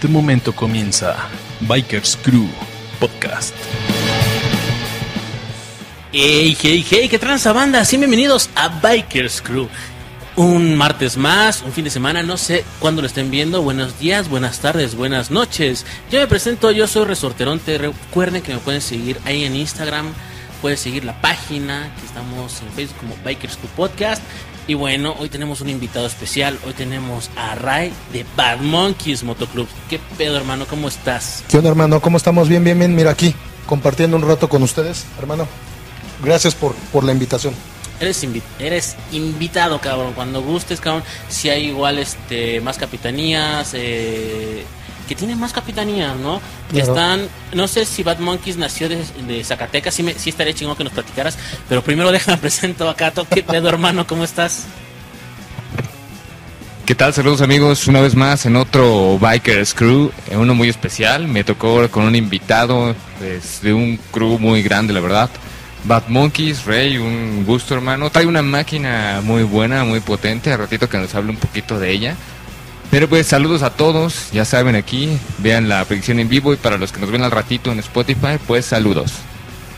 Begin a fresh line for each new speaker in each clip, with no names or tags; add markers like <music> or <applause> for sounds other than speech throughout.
Este momento comienza Bikers Crew Podcast.
Hey, hey, hey, qué transa banda, sí, bienvenidos a Bikers Crew. Un martes más, un fin de semana, no sé cuándo lo estén viendo. Buenos días, buenas tardes, buenas noches. Yo me presento, yo soy Resorteronte. Recuerden que me pueden seguir ahí en Instagram, pueden seguir la página, que estamos en Facebook como Bikers Crew Podcast. Y bueno, hoy tenemos un invitado especial. Hoy tenemos a Ray de Bad Monkeys Motoclub. ¿Qué pedo, hermano? ¿Cómo estás?
¿Qué onda, hermano? ¿Cómo estamos? Bien, bien, bien. Mira aquí, compartiendo un rato con ustedes, hermano. Gracias por, por la invitación.
Eres, invi- eres invitado, cabrón. Cuando gustes, cabrón. Si hay igual este más capitanías, eh, que tienen más capitanías, ¿no? Que
Claro.
están, no sé si Bad Monkeys nació de, de Zacatecas, sí, me, sí estaría chingón que nos platicaras. Pero primero <laughs> déjame presento acá, to- ¿qué pedo, hermano? ¿Cómo estás?
¿Qué tal? Saludos amigos, una vez más en otro Bikers Crew, uno muy especial. Me tocó con un invitado pues, de un crew muy grande, la verdad. Bad Monkeys, Rey, un gusto hermano. Trae una máquina muy buena, muy potente. A ratito que nos hable un poquito de ella. Pero pues saludos a todos, ya saben aquí, vean la predicción en vivo y para los que nos ven al ratito en Spotify, pues saludos.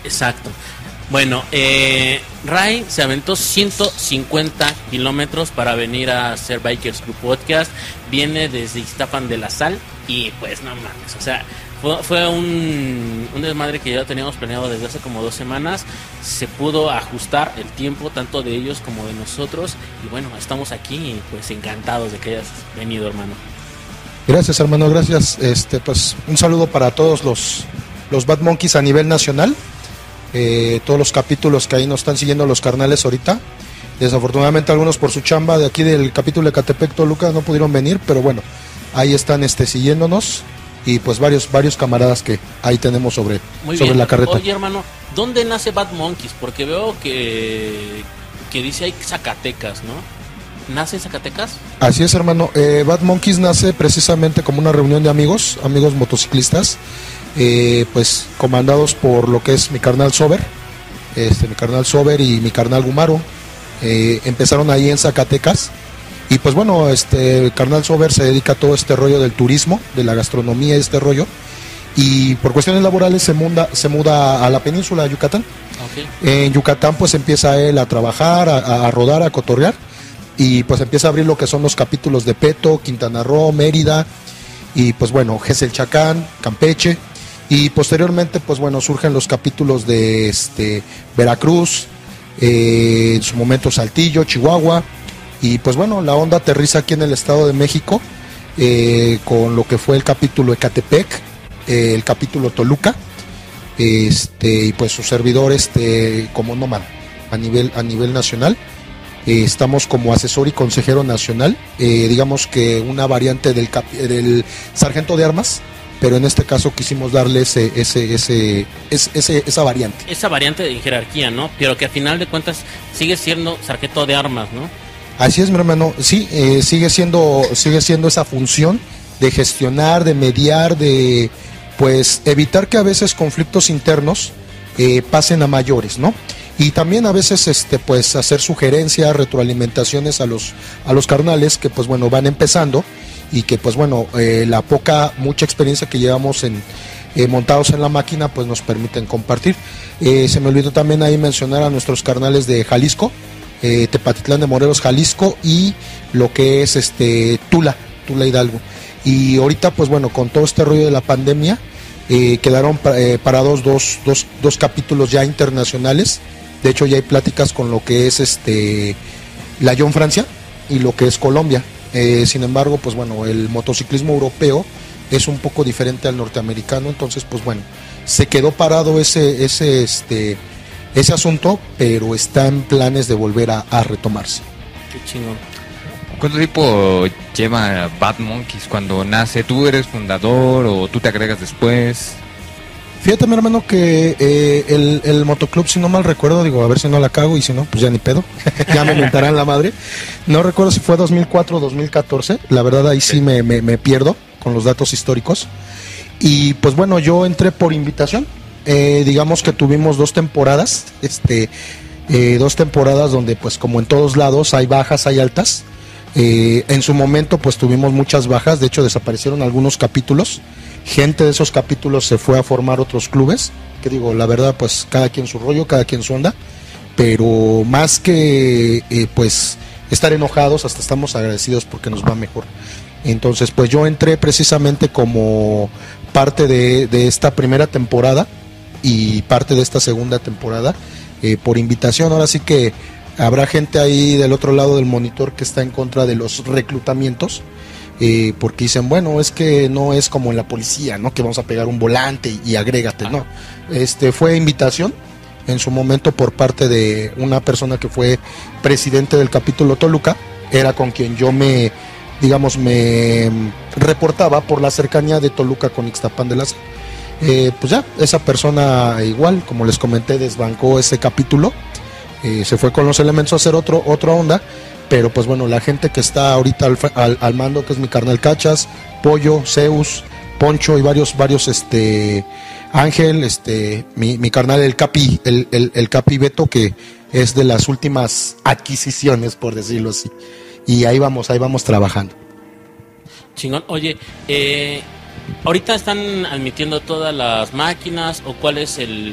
Exacto. Bueno, eh, Ray se aventó 150 kilómetros para venir a hacer Bikers Crew Podcast. Viene desde Iztapan de la Sal y pues no mames, o sea, fue, un, desmadre que ya teníamos planeado desde hace como dos semanas. Se pudo ajustar el tiempo tanto de ellos como de nosotros y bueno, estamos aquí pues encantados de que hayas venido, hermano.
Gracias, hermano, gracias. Este, pues un saludo para todos los, los Bad Monkeys a nivel nacional. Eh, todos los capítulos que ahí nos están siguiendo los carnales ahorita. Desafortunadamente algunos por su chamba de aquí del capítulo de Catepec Toluca no pudieron venir, pero bueno, ahí están este siguiéndonos y pues varios varios camaradas que ahí tenemos sobre
Muy
sobre
bien.
la carreta.
Oye, hermano, ¿dónde nace Bad Monkeys? Porque veo que, que dice ahí Zacatecas, ¿no? ¿Nace en Zacatecas?
Así es, hermano. Eh, Bad Monkeys nace precisamente como una reunión de amigos, amigos motociclistas, eh, pues comandados por lo que es mi carnal Sober, este, mi carnal Sober y mi carnal Gumaro. Eh, empezaron ahí en Zacatecas y pues bueno, este carnal Sober se dedica a todo este rollo del turismo, de la gastronomía, este rollo. Y por cuestiones laborales se muda, se muda a la península de Yucatán. En Yucatán pues empieza él a trabajar, a, a rodar, a cotorrear. Y pues empieza a abrir lo que son los capítulos de Peto, Quintana Roo, Mérida. Y pues bueno, Gesel Chacán, Campeche. Y posteriormente pues bueno, surgen los capítulos de este Veracruz, eh, en su momento Saltillo, Chihuahua y pues bueno, la onda aterriza aquí en el Estado de México eh, con lo que fue el capítulo Ecatepec, eh, el capítulo Toluca este y pues su servidor este como Noman a nivel a nivel nacional Eh, estamos como asesor y consejero nacional digamos que una variante del del sargento de armas pero en este caso quisimos darle ese ese ese, ese- esa variante
Esa variante de jerarquía, ¿no? Pero que a final de cuentas sigue siendo sargento de armas, ¿no?
Así es, mi hermano. Sí, eh, sigue siendo sigue siendo esa función de gestionar, de mediar, de pues evitar que a veces conflictos internos eh, pasen a mayores, ¿no? Y también a veces este pues hacer sugerencias, retroalimentaciones a los a los carnales que pues bueno van empezando y que pues bueno eh, la poca mucha experiencia que llevamos en eh, montados en la máquina pues nos permiten compartir. Eh, se me olvidó también ahí mencionar a nuestros carnales de Jalisco, eh, Tepatitlán de Morelos, Jalisco y lo que es este Tula, Tula Hidalgo. Y ahorita, pues bueno, con todo este rollo de la pandemia, eh, quedaron eh, parados dos, dos, dos capítulos ya internacionales. De hecho, ya hay pláticas con lo que es este la John Francia y lo que es Colombia. Sin embargo, pues bueno, el motociclismo europeo es un poco diferente al norteamericano, entonces, pues bueno, se quedó parado ese, ese, este, ese asunto, pero está en planes de volver a, a retomarse.
Qué chingón.
¿Cuánto tiempo lleva Bad Monkeys cuando nace? ¿Tú eres fundador o tú te agregas después?
Fíjate, mi hermano, que eh, el, el motoclub, si no mal recuerdo, digo, a ver si no la cago y si no, pues ya ni pedo. <laughs> ya me mentarán la madre. No recuerdo si fue 2004 o 2014. La verdad, ahí sí me, me- me pierdo con los datos históricos. Y pues bueno, yo entré por invitación. Eh, digamos que tuvimos dos temporadas, este, eh, dos temporadas donde pues como en todos lados hay bajas, hay altas. Eh, en su momento pues tuvimos muchas bajas, de hecho desaparecieron algunos capítulos, gente de esos capítulos se fue a formar otros clubes, que digo, la verdad pues cada quien su rollo, cada quien su onda, pero más que eh, pues estar enojados, hasta estamos agradecidos porque nos va mejor. Entonces pues yo entré precisamente como parte de, de esta primera temporada y parte de esta segunda temporada eh, por invitación. Ahora sí que habrá gente ahí del otro lado del monitor que está en contra de los reclutamientos. Eh, porque dicen, bueno, es que no es como en la policía, ¿no? Que vamos a pegar un volante y, agrégate, no. Este fue invitación en su momento por parte de una persona que fue presidente del capítulo Toluca, era con quien yo me, digamos, me reportaba por la cercanía de Toluca con Ixtapan de las eh, pues ya, esa persona igual, como les comenté, desbancó ese capítulo, eh, se fue con los elementos a hacer otro, otra onda, pero pues bueno, la gente que está ahorita al, mando, que es mi carnal Cachas, Pollo, Zeus, Poncho y varios, varios, este, Ángel, este, mi, mi carnal el Capi, el, el, Capi Beto, que es de las últimas adquisiciones, por decirlo así. Y ahí vamos, ahí vamos trabajando.
Chingón. Oye, eh, Ahorita están admitiendo todas las máquinas o cuál es el,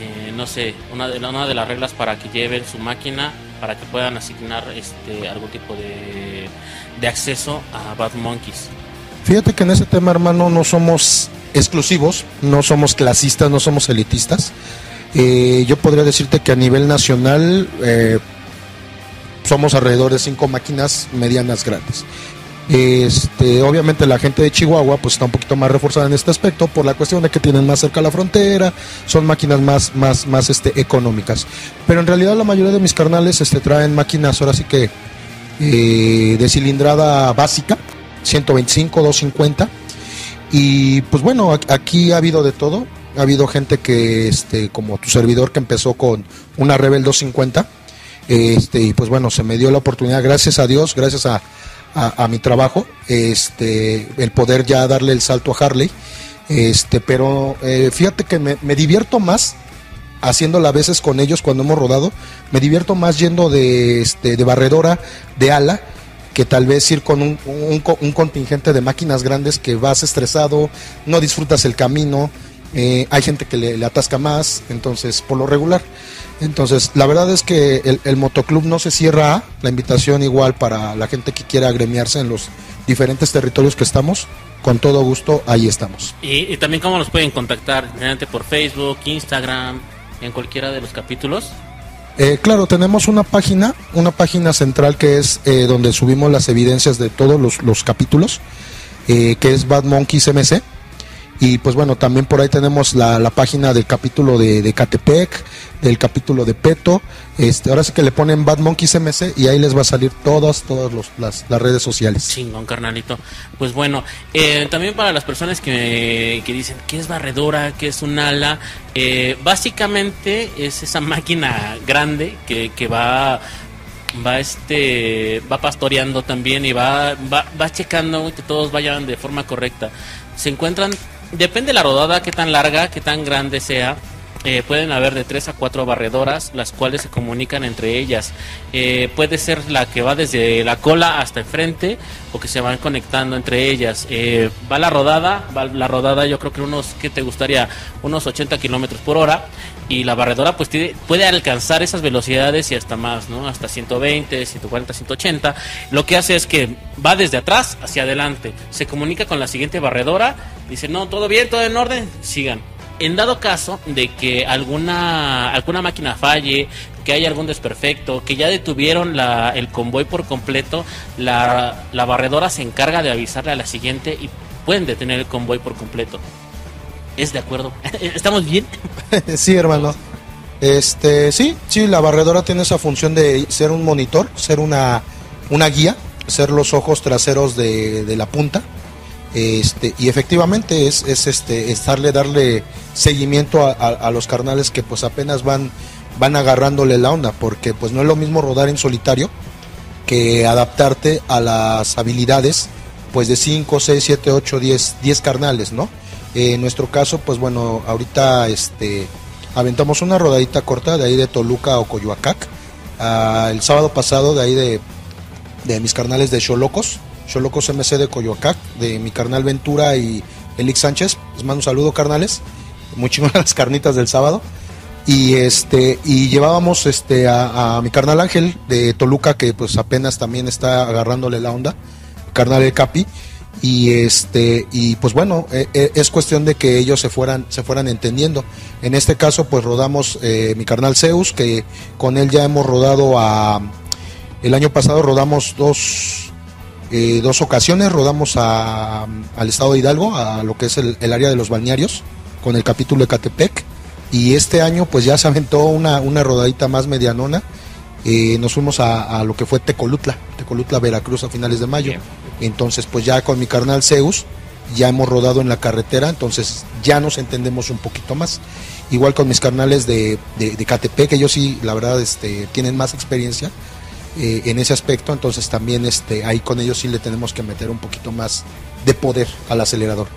eh, no sé, una de, una de las reglas para que lleven su máquina para que puedan asignar este algún tipo de, de acceso a Bad Monkeys.
Fíjate que en ese tema, hermano, no somos exclusivos, no somos clasistas, no somos elitistas. Eh, yo podría decirte que a nivel nacional eh, somos alrededor de cinco máquinas medianas grandes. Este, obviamente la gente de Chihuahua pues está un poquito más reforzada en este aspecto por la cuestión de que tienen más cerca la frontera, son máquinas más, más, más este, económicas. Pero en realidad la mayoría de mis carnales este, traen máquinas ahora sí que eh, de cilindrada básica, 125, 250. Y pues bueno, aquí ha habido de todo. Ha habido gente que, este, como tu servidor, que empezó con una Rebel 250. Este, y pues bueno, se me dio la oportunidad, gracias a Dios, gracias a, a, mi trabajo, este, el poder ya darle el salto a Harley. Este, pero eh, fíjate que me, divierto más haciéndola a veces con ellos cuando hemos rodado. Me divierto más yendo de, este, de barredora, de ala, que tal vez ir con un, un, contingente de máquinas grandes que vas estresado, no disfrutas el camino, eh, hay gente que le, atasca más, entonces por lo regular. Entonces, la verdad es que el, el, motoclub no se cierra, la invitación igual para la gente que quiera agremiarse en los diferentes territorios que estamos, con todo gusto, ahí estamos.
Y, también cómo nos pueden contactar, por Facebook, Instagram, en cualquiera de los capítulos.
Eh, claro, tenemos una página, una página central que es eh, donde subimos las evidencias de todos los, los capítulos, que es Bad Monkeys MC y pues bueno, también por ahí tenemos la, la página del capítulo de, Catepec, del capítulo de Peto. Este, ahora sí que le ponen Bad Monkeys MC y ahí les va a salir todas, todas las, las, redes sociales.
Chingón, carnalito. Pues bueno, eh, también para las personas que, que dicen que es barredora, que es un ala, eh, básicamente es esa máquina grande que, que va va este va pastoreando también y va, va, va checando que todos vayan de forma correcta. Se encuentran Depende de la rodada, qué tan larga, qué tan grande sea. Eh, pueden haber de tres a cuatro barredoras, las cuales se comunican entre ellas. Eh, puede ser la que va desde la cola hasta el frente o que se van conectando entre ellas. Eh, va la rodada, va la rodada yo creo que unos, ¿qué te gustaría? Unos 80 kilómetros por hora y la barredora pues puede alcanzar esas velocidades y hasta más, ¿no? Hasta 120, 140, 180. Lo que hace es que va desde atrás hacia adelante, se comunica con la siguiente barredora, dice, no, todo bien, todo en orden, sigan en dado caso de que alguna, alguna máquina falle, que haya algún desperfecto, que ya detuvieron la, el convoy por completo, la, la barredora se encarga de avisarle a la siguiente y pueden detener el convoy por completo. ¿Es de acuerdo? <laughs> ¿Estamos bien? <laughs>
sí, hermano. Este, sí, sí, la barredora tiene esa función de ser un monitor, ser una, una guía, ser los ojos traseros de, de la punta este, y efectivamente es, es este, estarle, darle seguimiento a, los carnales que pues apenas van, van agarrándole la onda, porque pues no es lo mismo rodar en solitario que adaptarte a las habilidades pues de 5, 6, 7, 8, 10, 10 carnales, ¿no? en nuestro caso, pues bueno, ahorita este, aventamos una rodadita corta de ahí de Toluca o Coyoacac. Ah, el sábado pasado de ahí de de mis carnales de Cholocos, Cholocos MC de Coyoacac, de mi carnal Ventura y Elix Sánchez. Les mando un saludo, carnales. Muy chingonas <laughs> las carnitas del sábado. Y este, y llevábamos este a, mi carnal Ángel de Toluca, que pues apenas también está agarrándole la onda, carnal El Capi y este y pues bueno eh, eh, es cuestión de que ellos se fueran se fueran entendiendo en este caso pues rodamos eh, mi carnal Zeus que con él ya hemos rodado a el año pasado rodamos dos eh, dos ocasiones rodamos a, al estado de Hidalgo a lo que es el, el área de los balnearios con el capítulo de Catepec y este año pues ya se aventó una, una rodadita más medianona. Eh, nos fuimos a, a lo que fue Tecolutla Tecolutla Veracruz a finales de mayo.
Bien.
entonces, pues ya con mi carnal Zeus, ya hemos rodado en la carretera, entonces ya nos entendemos un poquito más. Igual con mis carnales de, de, de Catepec, ellos sí, la verdad, este, tienen más experiencia eh, en ese aspecto, entonces también este, ahí con ellos sí le tenemos que meter un poquito más de poder al acelerador.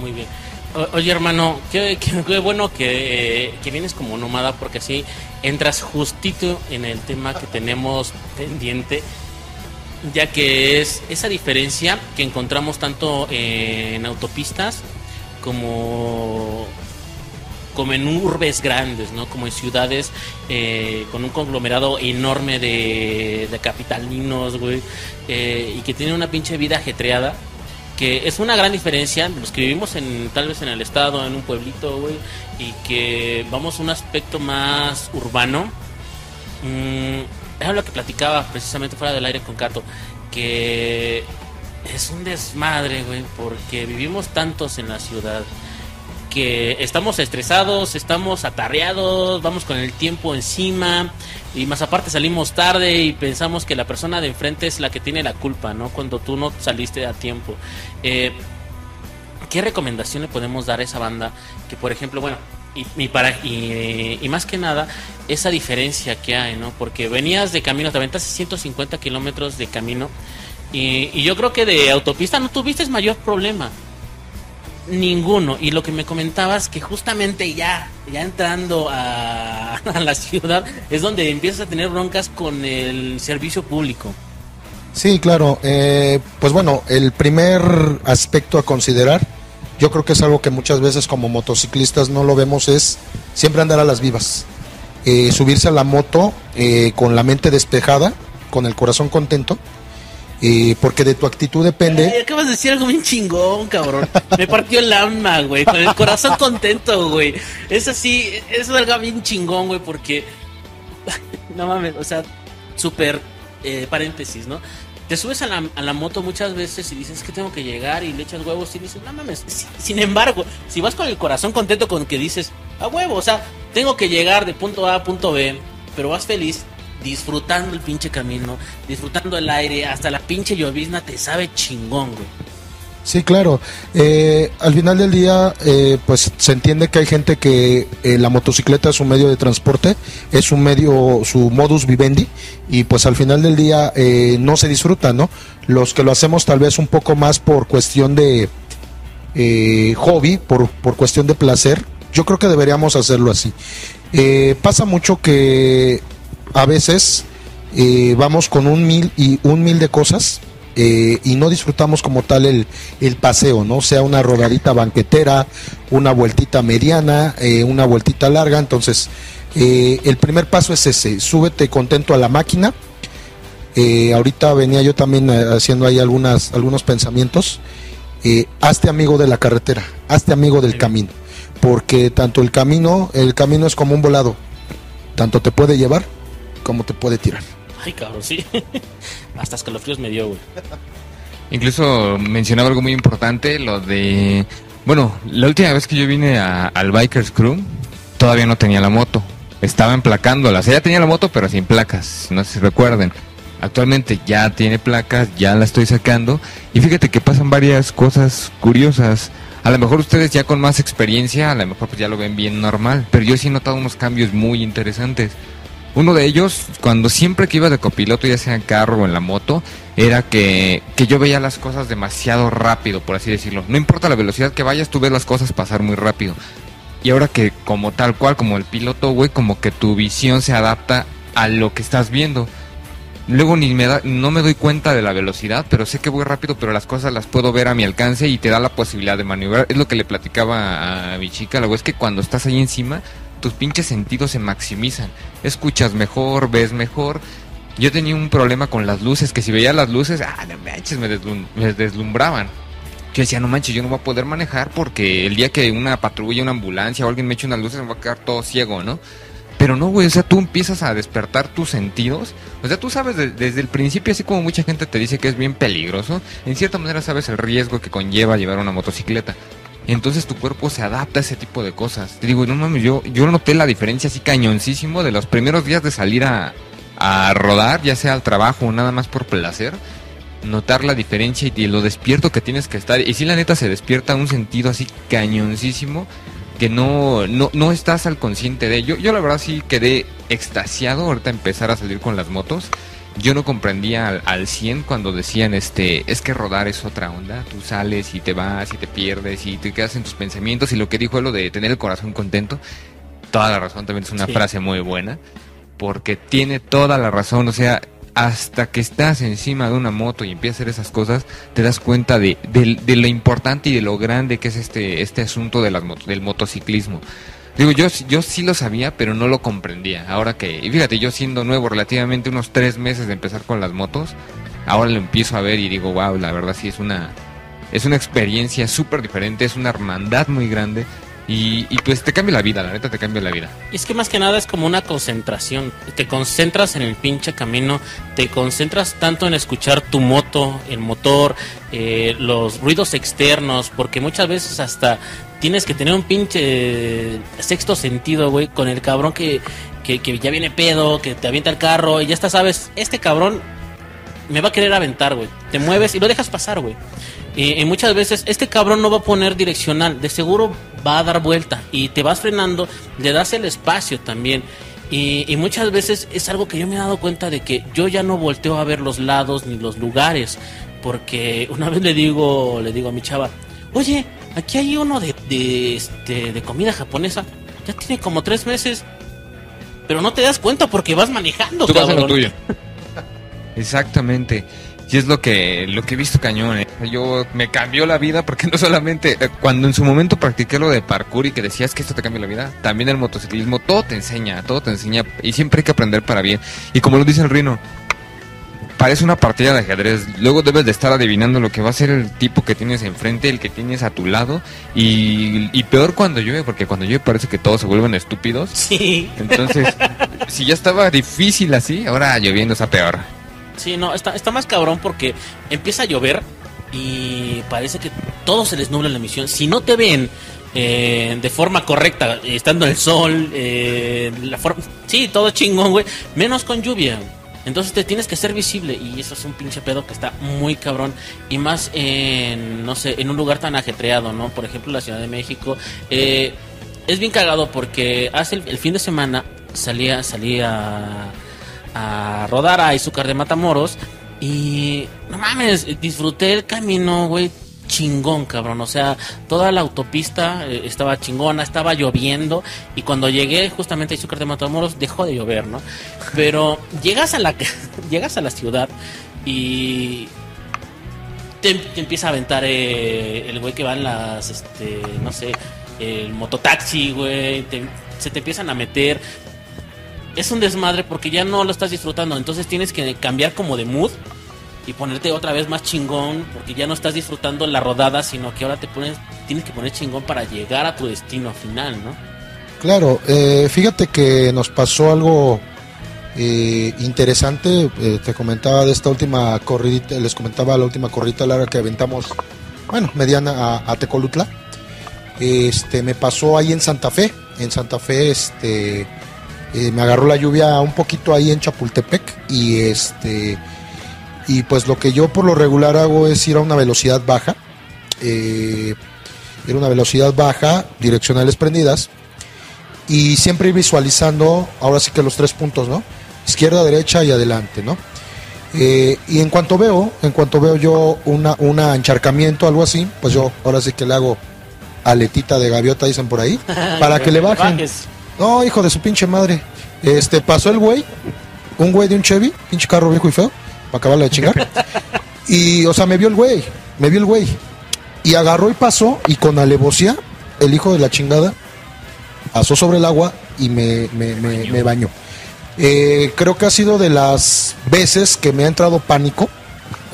Muy bien. Oye, hermano, qué bueno que, eh, que vienes como nómada porque así entras justito en el tema que tenemos pendiente, ya que es esa diferencia que encontramos tanto en autopistas como como en urbes grandes, ¿no? Como en ciudades eh, con un conglomerado enorme de, de capitalinos, güey, eh, y que tienen una pinche vida ajetreada, que es una gran diferencia los que vivimos en tal vez en el estado, en un pueblito, güey, y que vamos a un aspecto más urbano. Mm, lo que platicaba precisamente fuera del aire con Cato, que es un desmadre, güey, porque vivimos tantos en la ciudad que estamos estresados, estamos atarreados, vamos con el tiempo encima y más aparte salimos tarde y pensamos que la persona de enfrente es la que tiene la culpa, ¿no? Cuando tú no saliste a tiempo. Eh, ¿Qué recomendación le podemos dar a esa banda que, por ejemplo, bueno, y, para y más que nada esa diferencia que hay, ¿no? Porque venías de camino, te aventaste 150 kilómetros de camino y, y yo creo que de autopista no tuviste mayor problema. Ninguno. Y lo que me comentabas, que justamente ya, ya entrando a, <laughs> a la ciudad, es donde empiezas a tener broncas con el servicio público.
Sí, claro. eh, pues bueno, el primer aspecto a considerar, yo creo que es algo que muchas veces como motociclistas no lo vemos, es siempre andar a las vivas. Eh, subirse a la moto eh, con la mente despejada, con el corazón contento, eh, porque de tu actitud depende.
Ay, acabas de decir algo bien chingón, cabrón. Me partió el alma, güey. Con el corazón contento, güey. Es así, es algo bien chingón, güey, porque. <laughs> No mames, o sea, súper eh, paréntesis, ¿no? Te subes a la, a la moto muchas veces y dices que tengo que llegar y le echas huevos y dices, no mames. Si- Sin embargo, si vas con el corazón contento con que dices, a huevo, o sea, tengo que llegar de punto A a punto B, pero vas feliz, disfrutando el pinche camino, disfrutando el aire, hasta la pinche llovizna te sabe chingón, güey.
Sí, claro. Eh, al final del día, eh, pues se entiende que hay gente que eh, la motocicleta es un medio de transporte, es un medio, su modus vivendi, y pues al final del día eh, no se disfruta, ¿no? Los que lo hacemos tal vez un poco más por cuestión de hobby, por, por cuestión de placer, yo creo que deberíamos hacerlo así. Pasa mucho que a veces eh, vamos con un mil y un mil de cosas eh, y no disfrutamos como tal el, el paseo, ¿no? Sea una rodadita banquetera, una vueltita mediana, eh, una vueltita larga. Entonces, eh, el primer paso es ese, súbete contento a la máquina. Ahorita venía yo también haciendo ahí algunas, algunos pensamientos. Hazte amigo de la carretera, hazte amigo del camino, porque tanto el camino, el camino es como un volado, tanto te puede llevar como te puede tirar.
Ay, cabrón, sí. <laughs> Hasta escalofríos me dio, güey.
Incluso mencionaba algo muy importante, lo de... Bueno, la última vez que yo vine a- al Bikers Crew, todavía no tenía la moto. Estaba emplacándola. O sea, ya tenía la moto, pero sin placas. No sé si recuerden. Actualmente ya tiene placas, ya la estoy sacando. Y fíjate que pasan varias cosas curiosas. A lo mejor ustedes ya con más experiencia, a lo mejor pues ya lo ven bien normal. Pero yo sí he notado unos cambios muy interesantes. Uno de ellos, cuando siempre que iba de copiloto, ya sea en carro o en la moto, era que, que yo veía las cosas demasiado rápido, por así decirlo. No importa la velocidad que vayas, tú ves las cosas pasar muy rápido. Y ahora que como tal cual, como el piloto, güey, como que tu visión se adapta a lo que estás viendo. luego ni me da, no me doy cuenta de la velocidad, pero sé que voy rápido, pero las cosas las puedo ver a mi alcance y te da la posibilidad de maniobrar. Es lo que le platicaba a mi chica, luego es que cuando estás ahí encima, tus pinches sentidos se maximizan. Escuchas mejor, ves mejor. Yo tenía un problema con las luces, que si veía las luces, ah, no manches, me, deslum- me deslumbraban. Yo decía, no manches, yo no voy a poder manejar porque el día que una patrulla, una ambulancia o alguien me eche unas luces me va a quedar todo ciego, ¿no? Pero no, güey, o sea, tú empiezas a despertar tus sentidos. O sea, tú sabes de- desde el principio, así como mucha gente te dice que es bien peligroso, en cierta manera sabes el riesgo que conlleva llevar una motocicleta. Entonces tu cuerpo se adapta a ese tipo de cosas. Te digo, no mames, yo, noté la diferencia así cañoncísimo de los primeros días de salir a, rodar, ya sea al trabajo o nada más por placer. Notar la diferencia y lo despierto que tienes que estar. Y si la neta se despierta un sentido así cañoncísimo que no, no, no estás al consciente de ello. Yo la verdad sí quedé extasiado ahorita empezar a salir con las motos. Yo no comprendía al, al 100 cuando decían, este, es que rodar es otra onda. Tú sales y te vas y te pierdes y te quedas en tus pensamientos. Y lo que dijo lo de tener el corazón contento, toda la razón también es una
Sí.
frase muy buena. Porque tiene toda la razón. O sea, hasta que estás encima de una moto y empiezas a hacer esas cosas, te das cuenta de, de- de lo importante y de lo grande que es este, este asunto de las del motociclismo. Digo, yo, yo sí lo sabía, pero no lo comprendía. Ahora que, y fíjate, yo siendo nuevo, relativamente unos tres meses de empezar con las motos, ahora lo empiezo a ver y digo, wow, la verdad sí es una, es una experiencia súper diferente, es una hermandad muy grande y, pues te cambia la vida, la neta te cambia la vida.
Y es que más que nada es como una concentración. Te concentras en el pinche camino, te concentras tanto en escuchar tu moto, el motor, eh, los ruidos externos, porque muchas veces hasta tienes que tener un pinche sexto sentido, güey, con el cabrón que, que, que ya viene pedo, que te avienta el carro y ya está, sabes, este cabrón me va a querer aventar, güey. Te mueves y lo dejas pasar, güey. Y, y muchas veces este cabrón no va a poner direccional, de seguro va a dar vuelta y te vas frenando, le das el espacio también. Y, y muchas veces es algo que yo me he dado cuenta de que yo ya no volteo a ver los lados ni los lugares, porque una vez le digo, le digo a mi chava, oye, aquí hay uno de, de, este, de comida japonesa, ya tiene como tres meses, pero no te das cuenta porque vas manejando,
Tú vas a lo tuyo. <laughs> Exactamente. Y es lo que, lo que he visto cañón. ¿eh? Yo me cambió la vida porque <laughs> no solamente eh, cuando en su momento practiqué lo de parkour y que decías que esto te cambia la vida, también el motociclismo, todo te enseña, todo te enseña y siempre hay que aprender para bien. Y como lo dice el Rino, parece una partida de ajedrez. Luego debes de estar adivinando lo que va a ser el tipo que tienes enfrente, el que tienes a tu lado. Y, y peor cuando llueve, porque cuando llueve parece que todos se vuelven estúpidos. <laughs>
Sí.
Entonces, si ya estaba difícil así, ahora lloviendo está peor.
Sí, no, está, está más cabrón porque empieza a llover y parece que todo se les nubla la emisión. Si no te ven eh, de forma correcta, estando el sol, eh, la forma, sí, todo chingón, güey, menos con lluvia. Entonces te tienes que ser visible y eso es un pinche pedo que está muy cabrón y más en, no sé, en un lugar tan ajetreado, ¿no? Por ejemplo, la Ciudad de México. Eh, es bien cagado porque hace el, el fin de semana salía, salía a rodar a Izúcar de Matamoros y no mames, disfruté el camino, güey, chingón, cabrón. O sea, toda la autopista eh, estaba chingona, estaba lloviendo y cuando llegué justamente a Izúcar de Matamoros dejó de llover, ¿no? Pero llegas a la <laughs> llegas a la ciudad y te, empieza a aventar eh, el güey que va las, este, no sé, el mototaxi, güey, te- se te empiezan a meter. Es un desmadre porque ya no lo estás disfrutando, entonces tienes que cambiar como de mood y ponerte otra vez más chingón porque ya no estás disfrutando la rodada, sino que ahora te pones, tienes que poner chingón para llegar a tu destino final, ¿no?
Claro, eh, fíjate que nos pasó algo eh, interesante. eh, te comentaba de esta última corridita, les comentaba la última corridita larga que aventamos, bueno, mediana a, a Tecolutla. Este, me pasó ahí en Santa Fe. En Santa Fe, este, eh, me agarró la lluvia un poquito ahí en Chapultepec y este, y pues lo que yo por lo regular hago es ir a una velocidad baja. Eh, ir a una velocidad baja, direccionales prendidas y siempre ir visualizando, ahora sí que los tres puntos, ¿no? Izquierda, derecha y adelante, ¿no? Eh, y en cuanto veo, en cuanto veo yo una, una encharcamiento, algo así, pues yo ahora sí que le hago aletita de gaviota, dicen por ahí, <laughs> para que le bajen. No, hijo de su pinche madre. Este, pasó el güey un güey de un Chevy, pinche carro viejo y feo, para acabarla de chingar. y, o sea, me vio el güey, me vio el güey. Y agarró y pasó, y con alevosía, el hijo de la chingada, pasó sobre el agua y me, me, me, me bañó. Eh, creo que ha sido de las veces que me ha entrado pánico.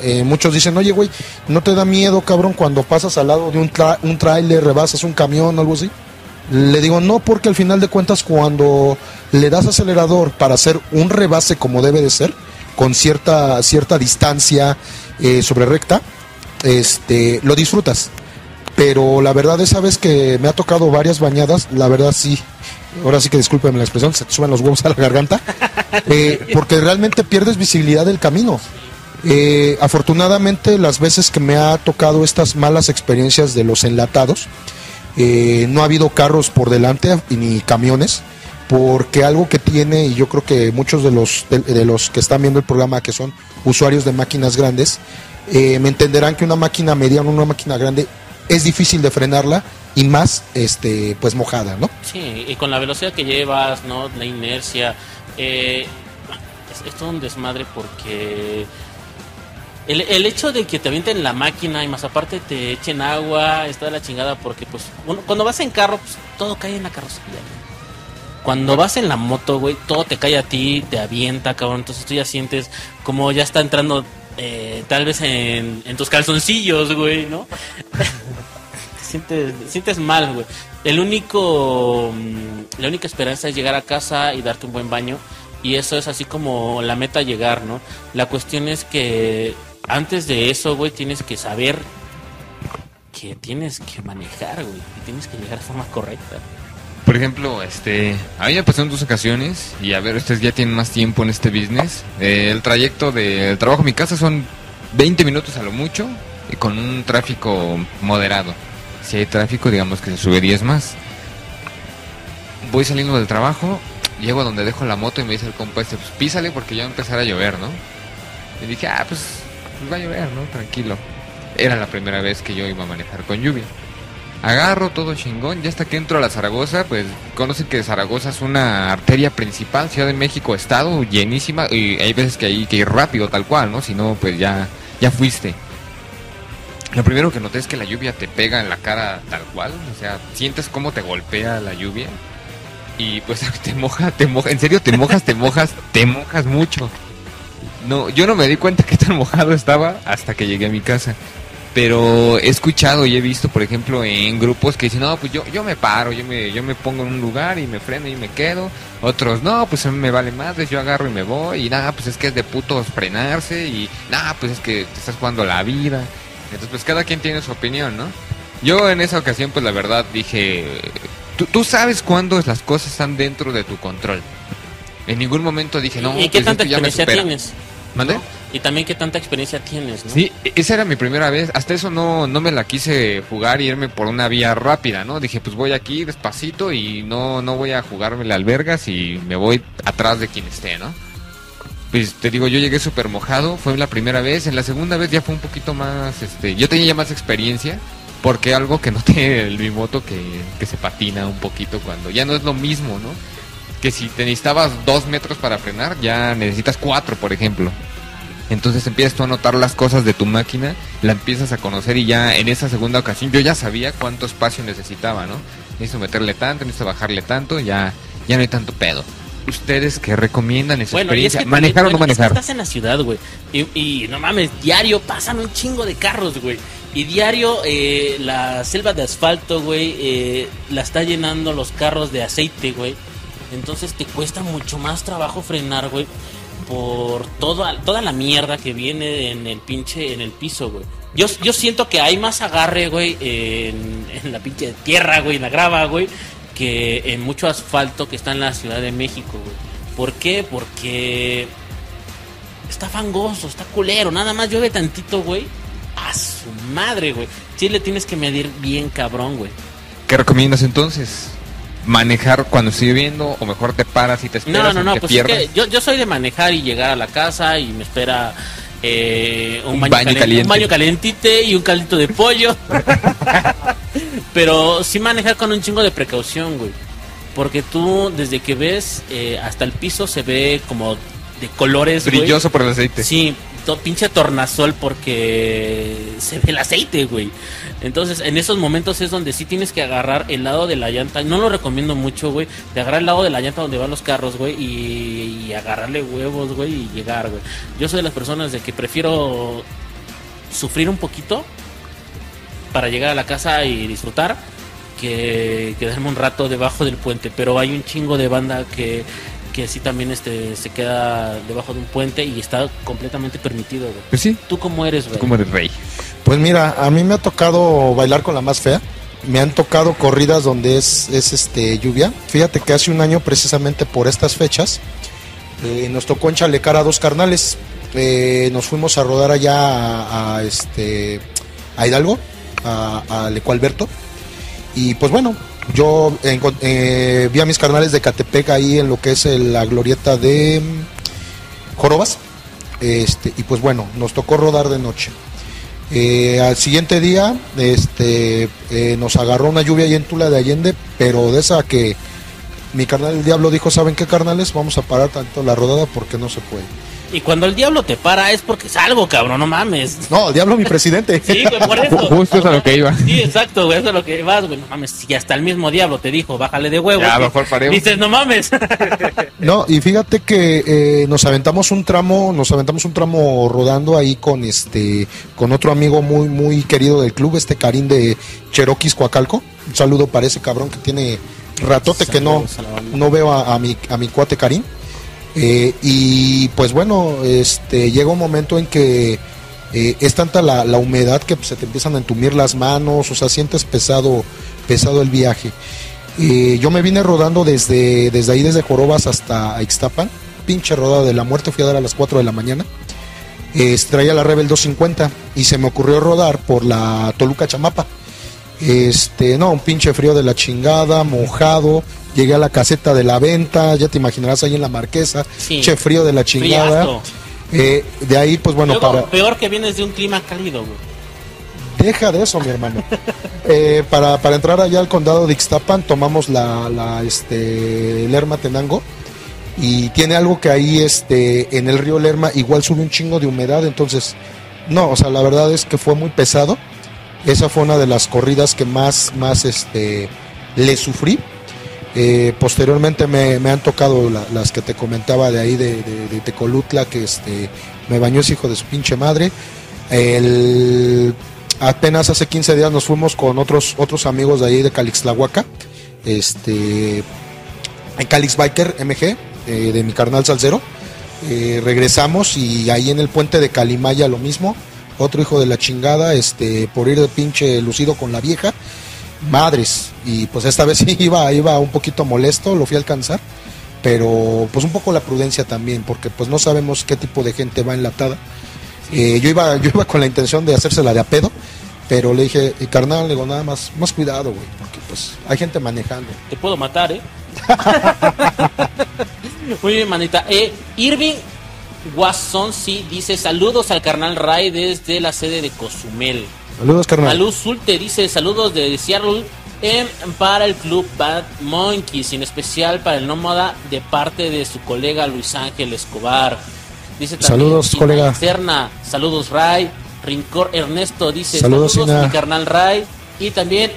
Eh, muchos dicen, oye, güey, ¿no te da miedo, cabrón, cuando pasas al lado de un, tra un tráiler, rebasas un camión o algo así? Le digo, no, porque al final de cuentas cuando le das acelerador para hacer un rebase como debe de ser, con cierta, cierta distancia eh, sobre recta, este, lo disfrutas. Pero la verdad esa vez que me ha tocado varias bañadas, la verdad sí, ahora sí que discúlpenme la expresión, se te suben los huevos a la garganta, <laughs> eh, porque realmente pierdes visibilidad del camino. Eh, afortunadamente las veces que me ha tocado estas malas experiencias de los enlatados, eh, no ha habido carros por delante ni camiones, porque algo que tiene, y yo creo que muchos de los, de, de los que están viendo el programa, que son usuarios de máquinas grandes, eh, me entenderán que una máquina mediana, una máquina grande, es difícil de frenarla y más este pues mojada, ¿no?
Sí, y con la velocidad que llevas, ¿no? La inercia, eh, es, es todo un desmadre porque el, el hecho de que te avienten la máquina y más aparte te echen agua, está de la chingada porque pues uno- cuando vas en carro, pues todo cae en la carrocería. Cuando vas en la moto, güey, todo te cae a ti, te avienta, cabrón. Entonces tú ya sientes como ya está entrando eh, tal vez en, tus calzoncillos, güey, ¿no? <laughs> Te sientes, te sientes mal, güey. El único, mm, la única esperanza es llegar a casa y darte un buen baño. Y eso es así como la meta llegar, ¿no? La cuestión es que antes de eso, güey, tienes que saber que tienes que manejar, güey. Y tienes que llegar de forma correcta.
Por ejemplo, este, a mí me pasó en dos ocasiones y a ver, ustedes ya tienen más tiempo en este business. Eh, el trayecto del trabajo a mi casa son 20 minutos a lo mucho y con un tráfico moderado. Si hay tráfico, digamos que se sube 10 más. Voy saliendo del trabajo, llego a donde dejo la moto y me dice el compa este, pues písale porque ya va a empezar a llover, ¿no? Y dije, ah, pues, pues va a llover, ¿no? Tranquilo. Era la primera vez que yo iba a manejar con lluvia. Agarro todo chingón, ya hasta que entro a la Zaragoza, pues conocen que Zaragoza es una arteria principal, Ciudad de México, estado llenísima, y hay veces que hay que ir rápido tal cual, ¿no? Si no, pues ya, ya fuiste. Lo primero que noté es que la lluvia te pega en la cara tal cual, o sea, sientes cómo te golpea la lluvia y pues <laughs> te moja, te moja, en serio te mojas, te mojas, te mojas mucho. No, yo no me di cuenta que tan mojado estaba hasta que llegué a mi casa. Pero he escuchado y he visto, por ejemplo, en grupos que dicen, no, pues yo, yo me paro, yo me, yo me pongo en un lugar y me freno y me quedo. Otros, no, pues a mí me vale más, yo agarro y me voy. Y nada, pues es que es de putos frenarse. Y nada, pues es que te estás jugando la vida. Entonces, pues cada quien tiene su opinión, ¿no? Yo en esa ocasión, pues la verdad dije, tú, tú sabes cuándo las cosas están dentro de tu control. En ningún momento dije, no,
¿Y qué
pues
tanta
ya me
experiencia
supera".
tienes?
¿Mande?
¿no? Y también qué tanta experiencia tienes, ¿no?
Sí, e- esa era mi primera vez. Hasta eso no, no me la quise jugar y irme por una vía rápida, ¿no? Dije, pues voy aquí despacito y no, no voy a jugármela albergas y me voy atrás de quien esté, ¿no? Pues te digo, yo llegué súper mojado, fue la primera vez. En la segunda vez ya fue un poquito más, este, yo tenía ya más experiencia. Porque algo que <laughs> noté en mi moto que, que se patina un poquito cuando ya no es lo mismo, ¿no? Que si te necesitabas dos metros para frenar, ya necesitas cuatro, por ejemplo. Entonces empiezas tú a notar las cosas de tu máquina, la empiezas a conocer y ya en esa segunda ocasión yo ya sabía cuánto espacio necesitaba, ¿no? Necesito meterle tanto, necesito bajarle tanto, ya, ya no hay tanto pedo. ¿Ustedes qué recomiendan esa
Bueno, y es
experiencia?
que
¿Manejar
también-
o no
bueno, es que
manejar?
estás en la ciudad, güey. Y, y no mames, diario pasan un chingo de carros, güey. Y diario eh, la selva de asfalto, güey, eh, la está llenando los carros de aceite, güey. Entonces te cuesta mucho más trabajo frenar, güey, por toda, toda la mierda que viene en el pinche, en el piso, güey. Yo, yo siento que hay más agarre, güey, en, la pinche tierra, güey, en la grava, güey, que en mucho asfalto que está en la Ciudad de México, güey. ¿Por qué? Porque está fangoso, está culero, nada más llueve tantito, güey. A su madre, güey. Sí le tienes que medir bien cabrón, güey.
¿Qué recomiendas entonces? ¿Manejar cuando esté lloviendo o mejor te paras y te esperas
No, no, no, pues es que yo, yo soy de manejar y llegar a la casa y me espera eh, un,
Un
baño,
caliente.
un baño calentite y un caldito de pollo. <laughs> Pero sí manejar con un chingo de precaución, güey. Porque tú, desde que ves eh, hasta el piso, se ve como de colores. güey.
Brilloso por el aceite.
Sí, to- pinche tornasol porque se ve el aceite, güey. Entonces, en esos momentos es donde sí tienes que agarrar el lado de la llanta. No lo recomiendo mucho, güey. De agarrar el lado de la llanta donde van los carros, güey. Y, y agarrarle huevos, güey. Y llegar, güey. Yo soy de las personas de que prefiero sufrir un poquito para llegar a la casa y disfrutar que quedarme un rato debajo del puente. Pero hay un chingo de banda que, que sí también este, se queda debajo de un puente y está completamente permitido, güey.
Pues sí,
¿Tú cómo eres, güey?
tú como eres rey.
Pues mira, a mí me ha tocado bailar con la más fea. Me han tocado corridas donde es, es este lluvia. Fíjate que hace un año, precisamente por estas fechas, eh, nos tocó enchalecar a dos carnales. Eh, nos fuimos a rodar allá a, a, este a Hidalgo, a, a Lecualberto. Y pues bueno, yo encon- eh, vi a mis carnales de Catepec ahí en lo que es la glorieta de mm, Jorobas. Este, y pues bueno, nos tocó rodar de noche. Eh, al siguiente día este, eh, nos agarró una lluvia ahí en Tula de Allende, pero de esa que mi carnal el diablo dijo, ¿saben qué carnales? Vamos a parar tanto la rodada porque no se puede.
Y cuando el diablo te para es porque es algo, cabrón, no mames.
No, el diablo mi presidente.
Sí, güey, por eso.
Justo es a lo que iba.
Sí, exacto, güey, eso es lo que vas, güey. No mames, si hasta el mismo diablo te dijo, bájale de huevo.
Ya, mejor paremos.
Dices, no mames. <laughs>
No, y fíjate que eh, nos aventamos un tramo, nos aventamos un tramo rodando ahí con este, con otro amigo muy, muy querido del club, este Karim de Cheroquis Coacalco. Un saludo para ese cabrón que tiene ratote que no,
a
no veo a, a mi, a mi cuate Karim. Eh, y pues bueno, este, llega un momento en que eh, es tanta la, la humedad que pues, se te empiezan a entumir las manos, o sea, sientes pesado, pesado el viaje. Eh, yo me vine rodando desde, desde ahí, desde Jorobas hasta Ixtapan, pinche rodada de la muerte, fui a dar a las 4 de la mañana. Eh, traía la Rebel 250 y se me ocurrió rodar por la Toluca Chamapa. Este, no, un pinche frío de la chingada, mojado. Llegué a la caseta de la venta, ya te imaginarás ahí en la marquesa,
Sí.
pinche frío de la chingada. Eh, de ahí, pues bueno,
Luego,
para.
Peor que vienes de un clima cálido, güey.
Deja de eso, mi hermano. Eh, para, para entrar allá al condado de Ixtapan, tomamos la, la este, Lerma Tenango. Y tiene algo que ahí este, en el río Lerma igual sube un chingo de humedad. Entonces, no, o sea, la verdad es que fue muy pesado. Esa fue una de las corridas que más, más este, le sufrí. Eh, posteriormente me, me han tocado la- las que te comentaba de ahí de, de- de Tecolutla, que este, me bañó ese hijo de su pinche madre. El, apenas hace 15 días nos fuimos con otros, otros amigos de ahí de Calixtlahuaca, este, en Calix Biker MG, eh, de mi carnal Salcero. Eh, regresamos y ahí en el puente de Calimaya lo mismo. Otro hijo de la chingada, este, por ir de pinche lucido con la vieja. Madres. Y pues esta vez sí <laughs> iba, iba un poquito molesto, lo fui a alcanzar. Pero pues un poco la prudencia también, porque pues no sabemos qué tipo de gente va enlatada. Eh, yo iba, yo iba con la intención de hacérsela de a pedo, pero le dije, "Eh, carnal, le digo, nada más, más cuidado, güey, porque pues hay gente manejando.
Te puedo matar, ¿eh? <laughs> Muy bien, manita. Eh, Irving Guasón sí dice saludos al carnal Ray desde la sede de Cozumel.
Saludos, carnal.
Malú Zulte dice saludos de Seattle em, para el club Bad Monkeys, y en especial para el nómada de parte de su colega Luis Ángel Escobar. Dice también
Saludos, colega.
Serna, saludos Ray. Rincor Ernesto dice
Saludos,
saludos, mi carnal Ray. Y también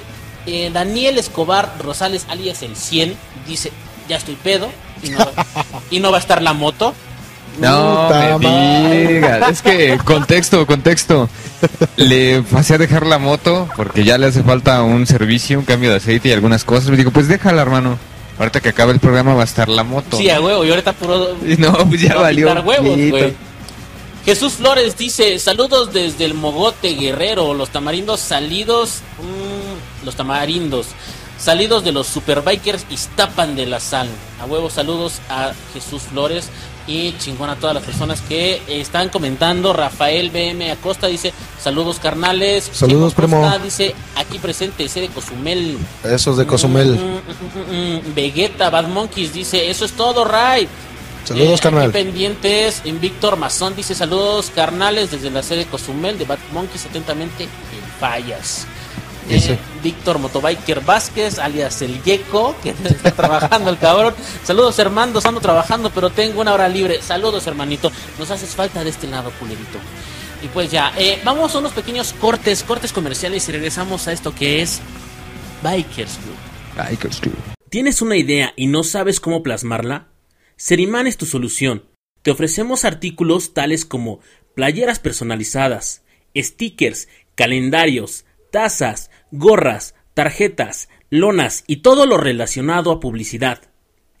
eh, Daniel Escobar Rosales alias el 100 dice ya estoy pedo y no, <laughs> y no va a estar la moto.
No
Puta
me digas. Es que, contexto, contexto. Le pasé a dejar la moto porque ya le hace falta un servicio, un cambio de aceite y algunas cosas. Me digo, pues déjala, hermano. Ahorita que acabe el programa va a estar la moto.
Sí, a huevo, y ahorita puro
Y no, pues ya
Va a
valió.
huevos, güey. Jesús Flores dice, saludos desde el Mogote Guerrero, los tamarindos salidos, mm, los tamarindos, salidos de los superbikers Iztapan de la Sal. A huevo, saludos a Jesús Flores y chingón a todas las personas que están comentando. Rafael BM Acosta dice, saludos carnales.
Saludos,
Costa
primo.
dice, aquí presente, ese de Cozumel.
Esos de Cozumel.
Mm, mm, mm. Vegeta Bad Monkeys dice, eso es todo, Ray.
Saludos,
Eh,
carnal.
pendientes, en Víctor Mazón dice saludos carnales desde la sede Cozumel de Bad Monkeys, atentamente en Fallas. Eh. Víctor Motobiker Vázquez, alias el Yeco, que <laughs> está trabajando el cabrón. Saludos, Hermando, ando trabajando, pero tengo una hora libre. Saludos, hermanito. Nos haces falta de este lado, culerito. Y pues ya, eh, vamos a unos pequeños cortes, cortes comerciales y regresamos a esto que es Bikers Club.
Bikers Club.
¿Tienes una idea y no sabes cómo plasmarla? Seriman es tu solución. Te ofrecemos artículos tales como playeras personalizadas, stickers, calendarios, tazas, gorras, tarjetas, lonas y todo lo relacionado a publicidad.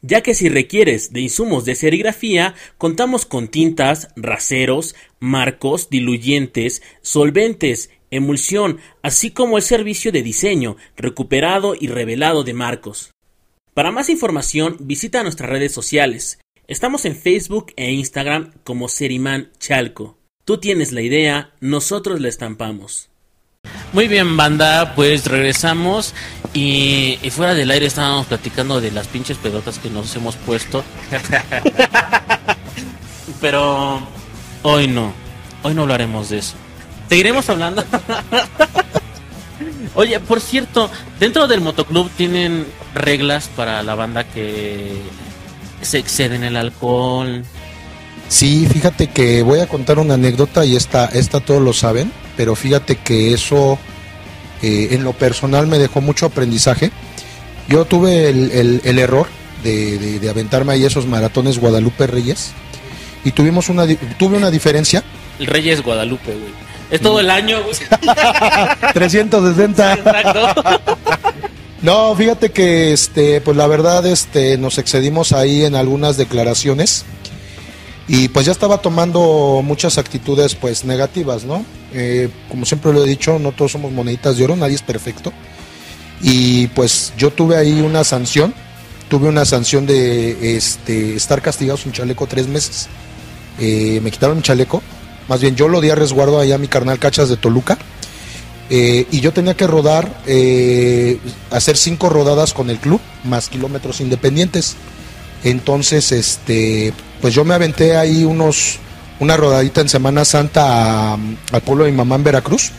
Ya que si requieres de insumos de serigrafía, contamos con tintas, raseros, marcos, diluyentes, solventes, emulsión, así como el servicio de diseño, recuperado y revelado de marcos. Para más información, visita nuestras redes sociales. Estamos en Facebook e Instagram como Seriman Chalco. Tú tienes la idea, nosotros la estampamos. Muy bien, banda, pues regresamos y, y fuera del aire estábamos platicando de las pinches pedotas que nos hemos puesto. <laughs> Pero hoy no, hoy no hablaremos de eso. Seguiremos hablando. <laughs> Oye, por cierto, dentro del motoclub tienen reglas para la banda que se exceden el alcohol.
Sí, fíjate que voy a contar una anécdota y esta, esta todos lo saben, pero fíjate que eso eh, en lo personal me dejó mucho aprendizaje. Yo tuve el, el- el error de, de- de aventarme ahí esos maratones Guadalupe Reyes y tuvimos una, tuve una diferencia.
El Reyes Guadalupe, güey. Es todo el año, güey. <laughs>
360.
Exacto. <laughs>
No, fíjate que este, pues la verdad, este, nos excedimos ahí en algunas declaraciones y pues ya estaba tomando muchas actitudes pues negativas, ¿no? Eh, como siempre lo he dicho, no todos somos moneditas de oro, nadie es perfecto. Y pues yo tuve ahí una sanción, tuve una sanción de este, estar castigado sin chaleco tres meses. Eh, me quitaron mi chaleco, más bien yo lo di a resguardo allá a mi carnal Cachas de Toluca. Eh, y yo tenía que rodar, hacer cinco rodadas con el club, más kilómetros independientes. Entonces, este, pues yo me aventé ahí unos, una rodadita en Semana Santa a- al pueblo de mi mamá en Veracruz.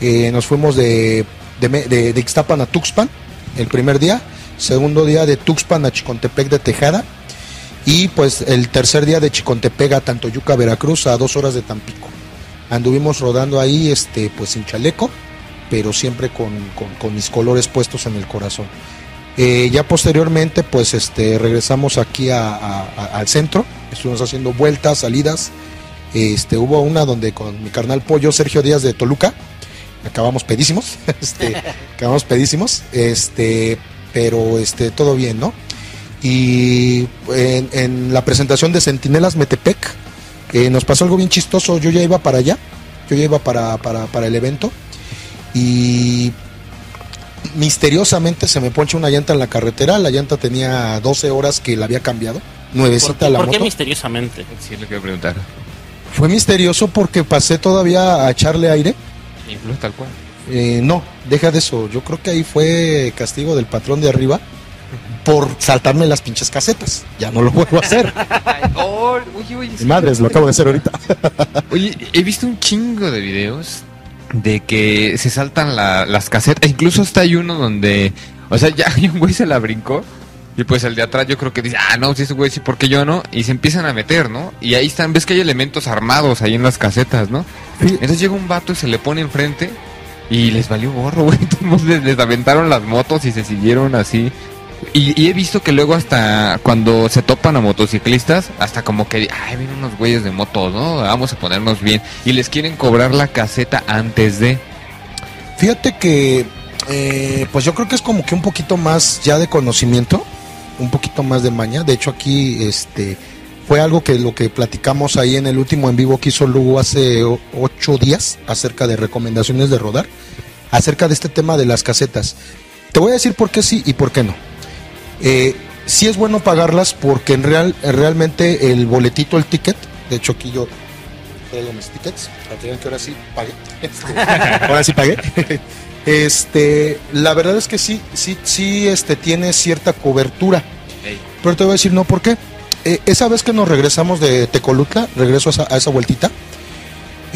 Eh, nos fuimos de, de, de- de Ixtapan a Tuxpan el primer día, segundo día de Tuxpan a Chicontepec de Tejada y pues el tercer día de Chicontepec a Tantoyuca, Veracruz a dos horas de Tampico. Anduvimos rodando ahí, este, pues sin chaleco, pero siempre con, con- con mis colores puestos en el corazón. Eh, ya posteriormente, pues este, regresamos aquí a- al centro, estuvimos haciendo vueltas, salidas. Este, hubo una donde con mi carnal pollo Sergio Díaz de Toluca, acabamos pedísimos, <laughs> este, <laughs> acabamos pedísimos, este, pero este, todo bien, ¿no? Y en, en la presentación de Centinelas Metepec, eh, nos pasó algo bien chistoso. Yo ya iba para allá, yo ya iba para, para, para el evento y misteriosamente se me poncha una llanta en la carretera. La llanta tenía 12 horas que la había cambiado,
¿Por,
nuevecita
qué-
la
por qué
moto.
misteriosamente?
Sí, le quiero preguntar.
Fue misterioso porque pasé todavía a echarle aire.
Tal cual.
Eh, no, deja de eso. Yo creo que ahí fue castigo del patrón de arriba por saltarme las pinches casetas. Ya no lo vuelvo a hacer. <laughs>
oh, oye,
Mi Madres, lo acabo de hacer ahorita.
Oye, he visto un chingo de videos de que se saltan la- las casetas. Incluso hasta hay uno donde, o sea, ya <laughs> hay un güey se la brincó. Y pues el de atrás yo creo que dice, ah, no, si ese güey sí, ¿por qué yo no? Y se empiezan a meter, ¿no? Y ahí están, ves que hay elementos armados ahí en las casetas, ¿no? Entonces llega un vato y se le pone enfrente y les valió gorro, <laughs> güey. Les, les aventaron las motos y se siguieron así. Y, he visto que luego hasta cuando se topan a motociclistas, hasta como que, ay, vienen unos güeyes de motos, ¿no? Vamos a ponernos bien. Y les quieren cobrar la caseta antes de...
Fíjate que, eh, pues yo creo que es como que un poquito más ya de conocimiento, un poquito más de maña. De hecho, aquí, este, fue algo que lo que platicamos ahí en el último en vivo que hizo Lugo hace ocho días acerca de recomendaciones de rodar, acerca de este tema de las casetas. Te voy a decir por qué sí y por qué no. Eh, sí es bueno pagarlas porque en real, realmente el boletito, el ticket, de hecho aquí yo traigo mis tickets, que ahora sí pagué. <laughs> Ahora sí pagué. Este, la verdad es que sí, sí, sí, este, tiene cierta cobertura. Pero te voy a decir no, ¿por qué? Eh, esa vez que nos regresamos de Tecolutla, regreso a esa, a esa vueltita,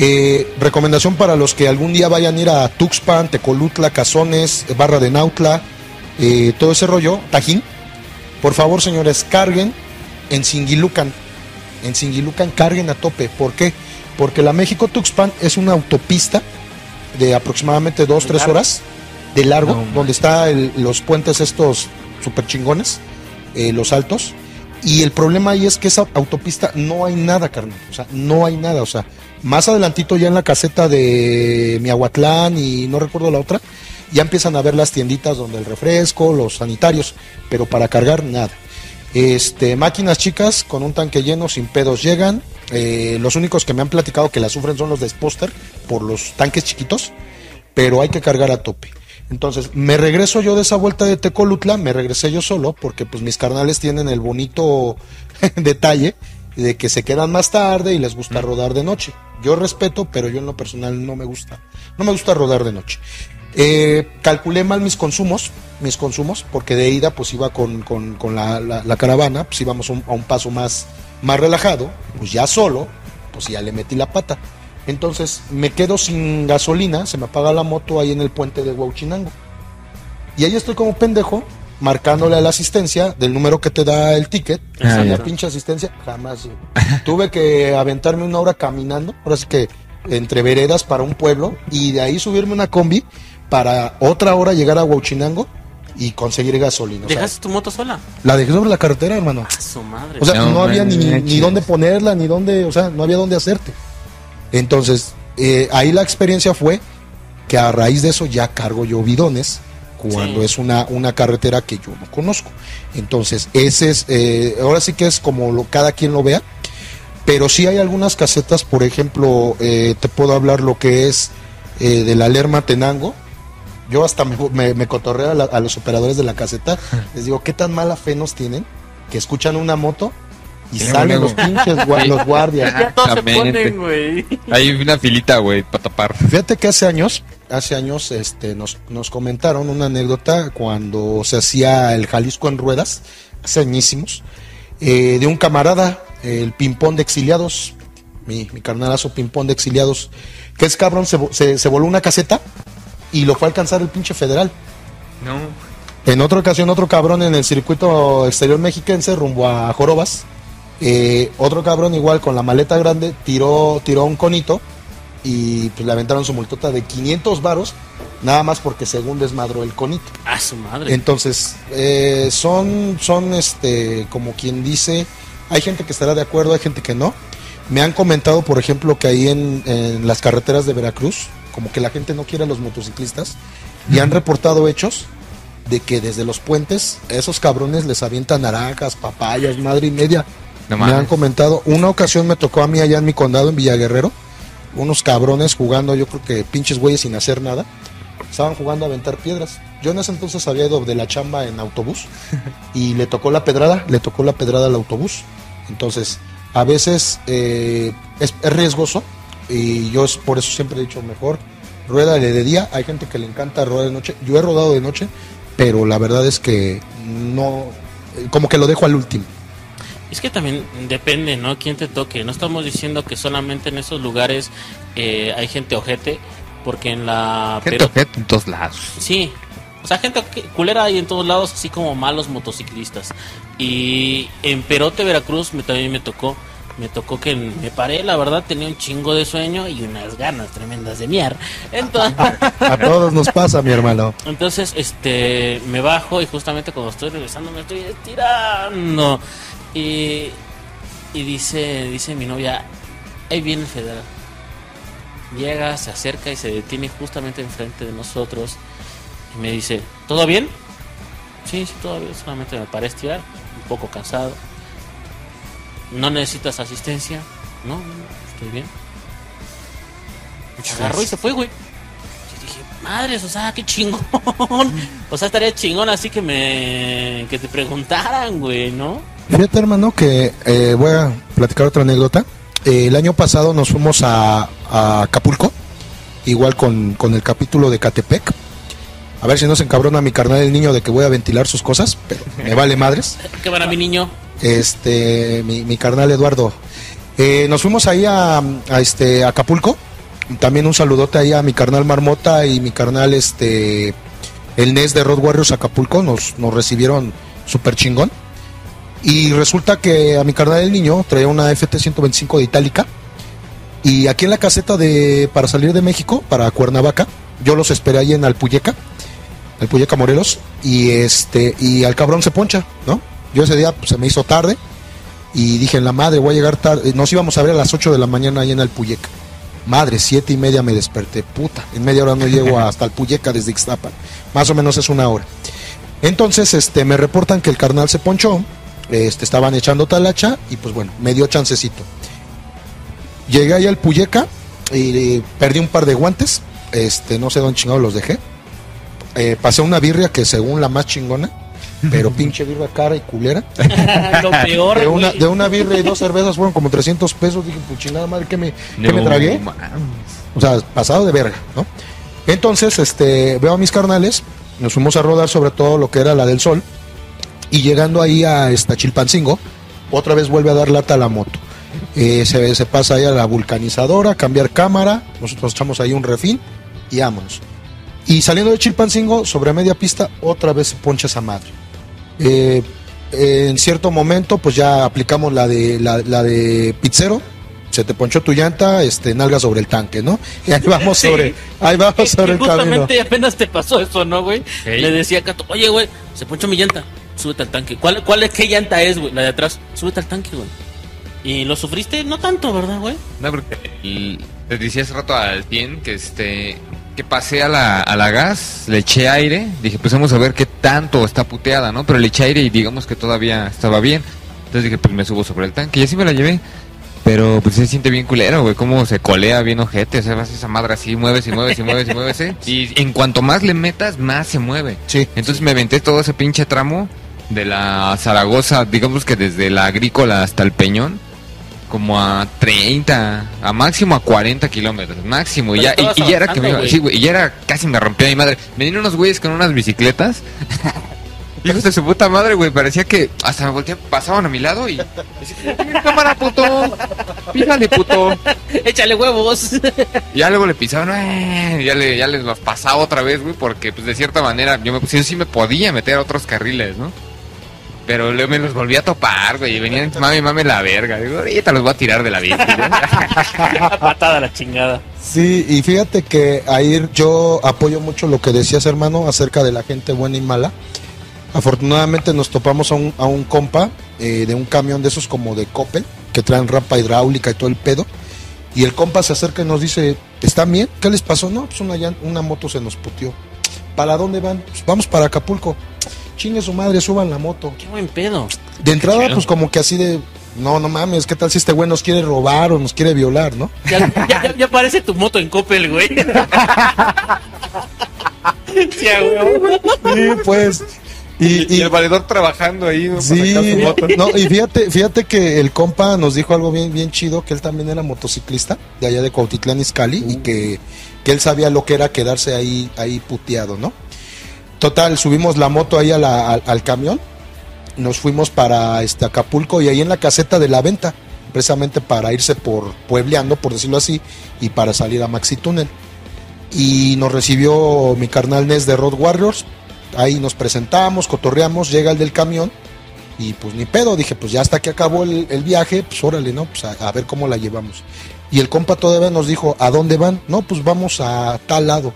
Eh, recomendación para los que algún día vayan a ir a Tuxpan, Tecolutla, Cazones, Barra de Nautla, eh, todo ese rollo, Tajín. Por favor, señores, carguen en Singilucan. En Singilucan carguen a tope. ¿Por qué? Porque la México-Tuxpan es una autopista de aproximadamente 2-3 horas de largo,
No,
donde están los puentes estos super chingones, eh, los altos. Y el problema ahí es que esa autopista no hay nada, carnal. O sea, no hay nada. O sea, más adelantito ya en la caseta de Miahuatlán y no recuerdo la otra, ya empiezan a ver las tienditas donde el refresco, los sanitarios, pero para cargar nada. Este, máquinas chicas con un tanque lleno, sin pedos llegan. Eh, los únicos que me han platicado que la sufren son los de Sposter por los tanques chiquitos, pero hay que cargar a tope. Entonces, me regreso yo de esa vuelta de Tecolutla, me regresé yo solo, porque pues mis carnales tienen el bonito <laughs> detalle de que se quedan más tarde y les gusta rodar de noche. Yo respeto, pero yo en lo personal no me gusta. No me gusta rodar de noche. Eh, calculé mal mis consumos, mis consumos, porque de ida pues iba con, con- con la, la- la caravana, pues íbamos un- a un paso más, más relajado, pues ya solo, pues ya le metí la pata. Entonces me quedo sin gasolina, se me apaga la moto ahí en el puente de Huauchinango. Y ahí estoy como pendejo, marcándole a la asistencia del número que te da el ticket.
Ah,
la pinche asistencia, jamás. <laughs> Tuve que aventarme una hora caminando, ahora sí que entre veredas para un pueblo, y de ahí subirme una combi para otra hora llegar a Huauchinango y conseguir gasolina. O sea,
¿Dejaste tu moto sola?
la dejé sobre la carretera, hermano.
A su madre.
O sea, no,
No
había ni, ni dónde ponerla, ni dónde, o sea, no había dónde hacerte. Entonces, eh, ahí la experiencia fue que a raíz de eso ya cargo yo bidones cuando
Sí.
es una, una carretera que yo no conozco. Entonces, ese es, eh, ahora sí que es como lo, cada quien lo vea, pero sí hay algunas casetas, por ejemplo, eh, te puedo hablar lo que es eh, de la Lerma Tenango. Yo hasta me, me, me cotorreo a, la- a los operadores de la caseta, <laughs> les digo, ¿qué tan mala fe nos tienen? Que escuchan una moto y
Sí,
salen los pinches gua- los guardias.
ya todos se ponen, güey.
Hay una filita, güey, para tapar.
Fíjate que hace años, hace años, este, nos, nos comentaron una anécdota cuando se hacía el Jalisco en ruedas, hace añísimos, eh, de un camarada, el Pimpón de Exiliados, mi, mi carnalazo Pimpón de Exiliados, que es cabrón, se, se, se voló una caseta y lo fue a alcanzar el pinche federal.
No.
En otra ocasión, otro cabrón en el circuito exterior mexiquense, rumbo a Jorobas. eh, otro cabrón igual con la maleta grande tiró, tiró un conito y pues le aventaron su multota de 500 varos, nada más porque según desmadró el conito.
A su madre.
Entonces, eh, son, son este, como quien dice, hay gente que estará de acuerdo, hay gente que no. Me han comentado, por ejemplo, que ahí en, en las carreteras de Veracruz, como que la gente no quiere a los motociclistas, y han reportado hechos de que desde los puentes esos cabrones les avientan naranjas, papayas, madre y media.
No
me han comentado, una ocasión me tocó a mí allá en mi condado, en Villaguerrero, unos cabrones jugando, yo creo que pinches güeyes sin hacer nada, estaban jugando a aventar piedras. Yo en ese entonces había ido de la chamba en autobús <laughs> y le tocó la pedrada, le tocó la pedrada al autobús. Entonces, a veces eh, es, es riesgoso y yo es- por eso siempre he dicho mejor, rueda de día, hay gente que le encanta rodar de noche, yo he rodado de noche, pero la verdad es que no, como que lo dejo al último.
Es que también depende, ¿no? Quién te toque. No estamos diciendo que solamente en esos lugares eh, hay gente ojete, porque en la...
Gente
pero-
ojete en todos lados.
Sí. O sea, gente culera hay en todos lados, así como malos motociclistas. Y en Perote, Veracruz, me, también me tocó. Me tocó que me paré, la verdad, tenía un chingo de sueño y unas ganas tremendas de miar. Entonces, <laughs>
A todos nos pasa, mi hermano.
entonces, este, me bajo y justamente cuando estoy regresando me estoy estirando. Y, y dice, dice mi novia, ahí viene el federal. Llega, se acerca y se detiene justamente enfrente de nosotros. Y me dice, ¿todo bien? Sí, sí, todo bien. Solamente me paré estirar, un poco cansado. ¿No necesitas asistencia? No, no, no, estoy bien. Agarró y se fue, güey. Yo dije, madres, o sea, qué chingón. <laughs> o sea, estaría chingón así que me. que te preguntaran, güey, ¿no?
Fíjate, hermano, que eh, voy a platicar otra anécdota. Eh, el año pasado nos fuimos a, a Acapulco, igual con, con el capítulo de Catepec. A ver si no se encabrona mi carnal el niño de que voy a ventilar sus cosas, pero me vale madres. <laughs>
¿Qué van a mi niño?
Este, mi, carnal Eduardo. Eh, nos fuimos ahí a, a este, Acapulco También un saludote ahí a mi carnal Marmota y mi carnal este el NES de Road Warriors Acapulco. Nos, nos recibieron súper chingón. Y resulta que a mi carnal el niño traía una FT125 de Itálica. Y aquí en la caseta de para salir de México, para Cuernavaca, yo los esperé ahí en Alpuyeca, Alpuyeca Morelos, y este, y al cabrón se poncha, ¿no? Yo ese día pues, se me hizo tarde y dije, en la madre, voy a llegar tarde. Nos íbamos a ver a las 8 de la mañana ahí en Alpuyeca. Madre, siete y media me desperté. Puta, en media hora no llego <laughs> hasta Alpuyeca desde Ixtapan. Más o menos es una hora. Entonces, este, me reportan que el carnal se ponchó, este, estaban echando talacha y pues bueno, me dio chancecito. Llegué ahí al Puyeca y eh, perdí un par de guantes, este, no sé dónde chingados los dejé. Eh, pasé una birria que según la más chingona, pero pinche birria cara y culera. <laughs>
Lo peor,
De una, de una birria y dos cervezas fueron como 300 pesos. Dije, pues chingada madre, ¿qué me, qué me
No
tragué?
mames.
O sea, pasado de verga, ¿no? Entonces, este, veo a mis carnales, nos fuimos a rodar sobre todo lo que era la del sol, y llegando ahí a esta Chilpancingo, otra vez vuelve a dar lata a la moto. Eh, se, se pasa ahí a la vulcanizadora, cambiar cámara, nosotros echamos ahí un refín y vámonos. Y saliendo de Chilpancingo, sobre media pista, otra vez se poncha esa madre. Eh, en cierto momento, pues ya aplicamos la de la, la de pizzero. Se te ponchó tu llanta, este, nalga sobre el tanque, ¿no? Y ahí vamos <laughs>
Sí.
sobre, ahí vamos
Que- <laughs>
sobre el camino.
justamente apenas te pasó eso, ¿no, güey?
Ey.
Le decía a Cato, oye, güey, se ponchó mi llanta, súbete al tanque. ¿Cuál, cuál es, qué llanta es, güey? La de atrás, súbete al tanque, güey. Y lo sufriste, no tanto, ¿verdad, güey?
No, porque te decía hace rato al 100 que este que pasé a la, a la gas, le eché aire, dije pues vamos a ver qué tanto está puteada, ¿no? Pero le eché aire y digamos que todavía estaba bien. Entonces dije pues me subo sobre el tanque y así me la llevé. Pero pues se siente bien culero, güey, cómo se colea bien ojete, o sea, vas esa madre así, mueves y mueves y mueves y mueves, ¿eh? Y en cuanto más le metas, más se mueve.
Sí.
Entonces me aventé todo ese pinche tramo de la Zaragoza, digamos que desde la agrícola hasta el Peñón, como a 30, a máximo a 40 kilómetros, máximo. Y ya, y, y ya era que me iba- sí, güey, y ya era casi me rompió mi madre. Venían unos güeyes con unas bicicletas. <laughs> Hijos de su puta madre, güey, parecía que hasta me volteé, pasaban a mi lado y decía, "Mira, cámara, puto, fíjale, puto. <laughs>
Échale huevos. <laughs>
Y ya luego le pisaban, "Eh", ya, le, ya les los pasaba otra vez, güey, porque pues de cierta manera yo, me, sí, sí me podía meter a otros carriles, ¿no? Pero luego me los volví a topar, güey, y venían, mami, mami, la verga. Digo, ahorita los voy a tirar de la bici. <laughs>
Patada la chingada.
Sí, y fíjate que ahí yo apoyo mucho lo que decías, hermano, acerca de la gente buena y mala. Afortunadamente nos topamos a un, a un compa eh, de un camión de esos como de Coppel, que traen rampa hidráulica y todo el pedo. Y el compa se acerca y nos dice, ¿están bien? ¿Qué les pasó? No, pues una, una moto se nos puteó. ¿Para dónde van? "Pues vamos para Acapulco. Chingue su madre, suban la moto.
Qué buen pedo.
De entrada, pues como que así de, no, no mames, ¿qué tal si este güey nos quiere robar o nos quiere violar, no?
Ya, ya, ya- ya parece tu moto en Coppel, güey. <laughs> Sí, a huevo.
Sí, pues. Y, y-
valedor trabajando ahí, ¿no?
sí, no, y fíjate, fíjate que el compa nos dijo algo bien, bien chido, que él también era motociclista de allá de Cuautitlán Izcalli y que, que él sabía lo que era quedarse ahí, ahí puteado, ¿no? Total, subimos la moto ahí a la- al, camión, nos fuimos para este Acapulco y ahí en la caseta de la venta, precisamente para irse por puebleando, por decirlo así, y para salir a Maxi Túnel. Y nos recibió mi carnal Nes de Road Warriors, ahí nos presentamos, cotorreamos, llega el del camión y pues ni pedo, dije pues ya hasta que acabó el, el viaje, pues órale, ¿no? Pues a, a ver cómo la llevamos. Y el compa todavía nos dijo, ¿a dónde van? No, pues vamos a tal lado.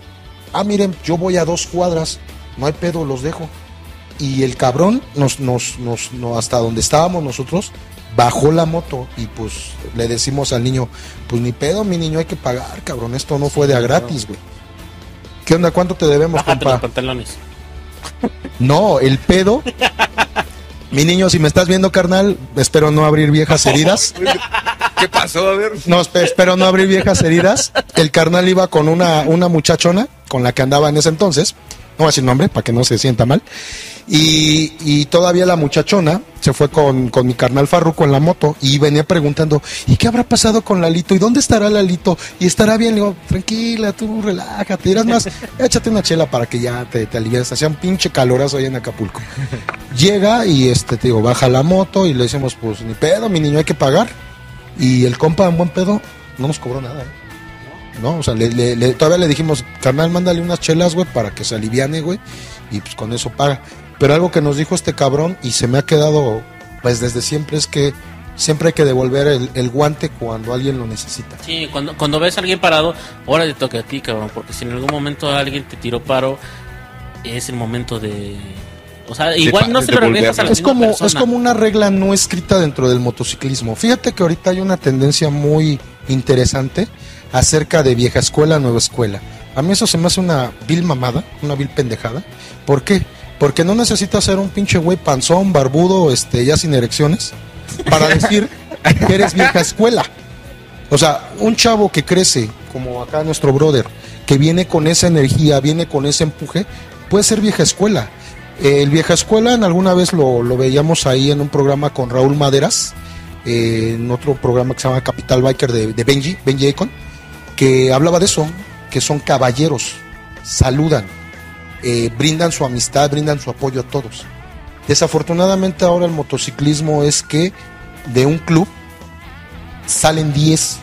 Ah, miren, yo voy a dos cuadras, no hay pedo, los dejo. Y el cabrón nos, nos, nos, no, hasta donde estábamos nosotros, bajó la moto y pues le decimos al niño, pues ni pedo, mi niño, hay que pagar, cabrón, esto no fue de a gratis, güey. ¿Qué onda? ¿Cuánto te debemos,
Bájate los pantalones. <laughs>
No, el pedo. Mi niño, si me estás viendo, carnal, espero no abrir viejas heridas. <laughs>
¿Qué pasó? A ver.
No, espe- espero no abrir viejas heridas. El carnal iba con una, una muchachona con la que andaba en ese entonces. No voy a decir nombre para que no se sienta mal. Y, y todavía la muchachona se fue con, con mi carnal Farruco en la moto y venía preguntando, ¿y qué habrá pasado con Lalito? ¿Y dónde estará Lalito? ¿Y estará bien? Le digo, tranquila, tú relájate. Dirás más, <laughs> échate una chela para que ya te, te alivies. Hacía un pinche calorazo ahí en Acapulco. Llega y este, te digo, baja la moto y le decimos, pues ni pedo, mi niño, hay que pagar. Y el compa, en buen pedo, no nos cobró nada. ¿eh? ¿no? O sea, le, le- le- todavía le dijimos, carnal, mándale unas chelas, güey, para que se aliviane, güey, y pues con eso paga. Pero algo que nos dijo este cabrón y se me ha quedado, pues desde siempre, es que siempre hay que devolver el, el guante cuando alguien lo necesita.
Sí, cuando, cuando ves a alguien parado, ahora te toca a ti, cabrón. Porque si en algún momento alguien te tiró paro, es el momento de. O sea, igual no se lo regresas a la
Es
misma
como,
persona.
es como una regla no escrita dentro del motociclismo. Fíjate que ahorita hay una tendencia muy interesante acerca de vieja escuela, nueva escuela. A mí eso se me hace una vil mamada, una vil pendejada. ¿Por qué? Porque no necesitas ser un pinche güey panzón, barbudo, este, ya sin erecciones, para decir que eres vieja escuela. O sea, un chavo que crece, como acá nuestro brother, que viene con esa energía, viene con ese empuje, puede ser vieja escuela. El vieja escuela, en alguna vez lo, lo veíamos ahí en un programa con Raúl Maderas, eh, en otro programa que se llama Capital Biker de, de Benji, Benji Econ, que hablaba de eso, que son caballeros, saludan, eh, brindan su amistad, brindan su apoyo a todos. Desafortunadamente ahora el motociclismo es que de un club salen 10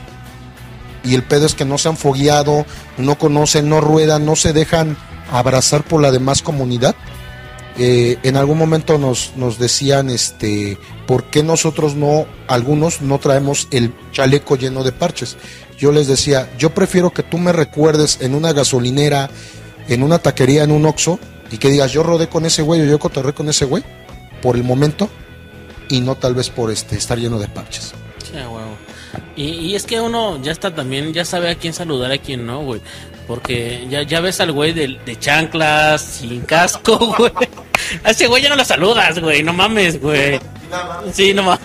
y el pedo es que no se han fogueado, no conocen, no ruedan, no se dejan abrazar por la demás comunidad. Eh, en algún momento nos, nos decían, este, ¿por qué nosotros no, algunos no traemos el chaleco lleno de parches? Yo les decía, yo prefiero que tú me recuerdes en una gasolinera, en una taquería, en un Oxxo, y que digas, yo rodé con ese güey o yo cotorré con ese güey, por el momento, y no tal vez por este, estar lleno de parches.
Y es que uno ya está también, ya sabe a quién saludar, a quién no, güey. Porque ya, ya ves al güey de, de chanclas, sin casco, <laughs> güey. A ese güey ya no lo saludas, güey. No mames, güey. Sí, no mames.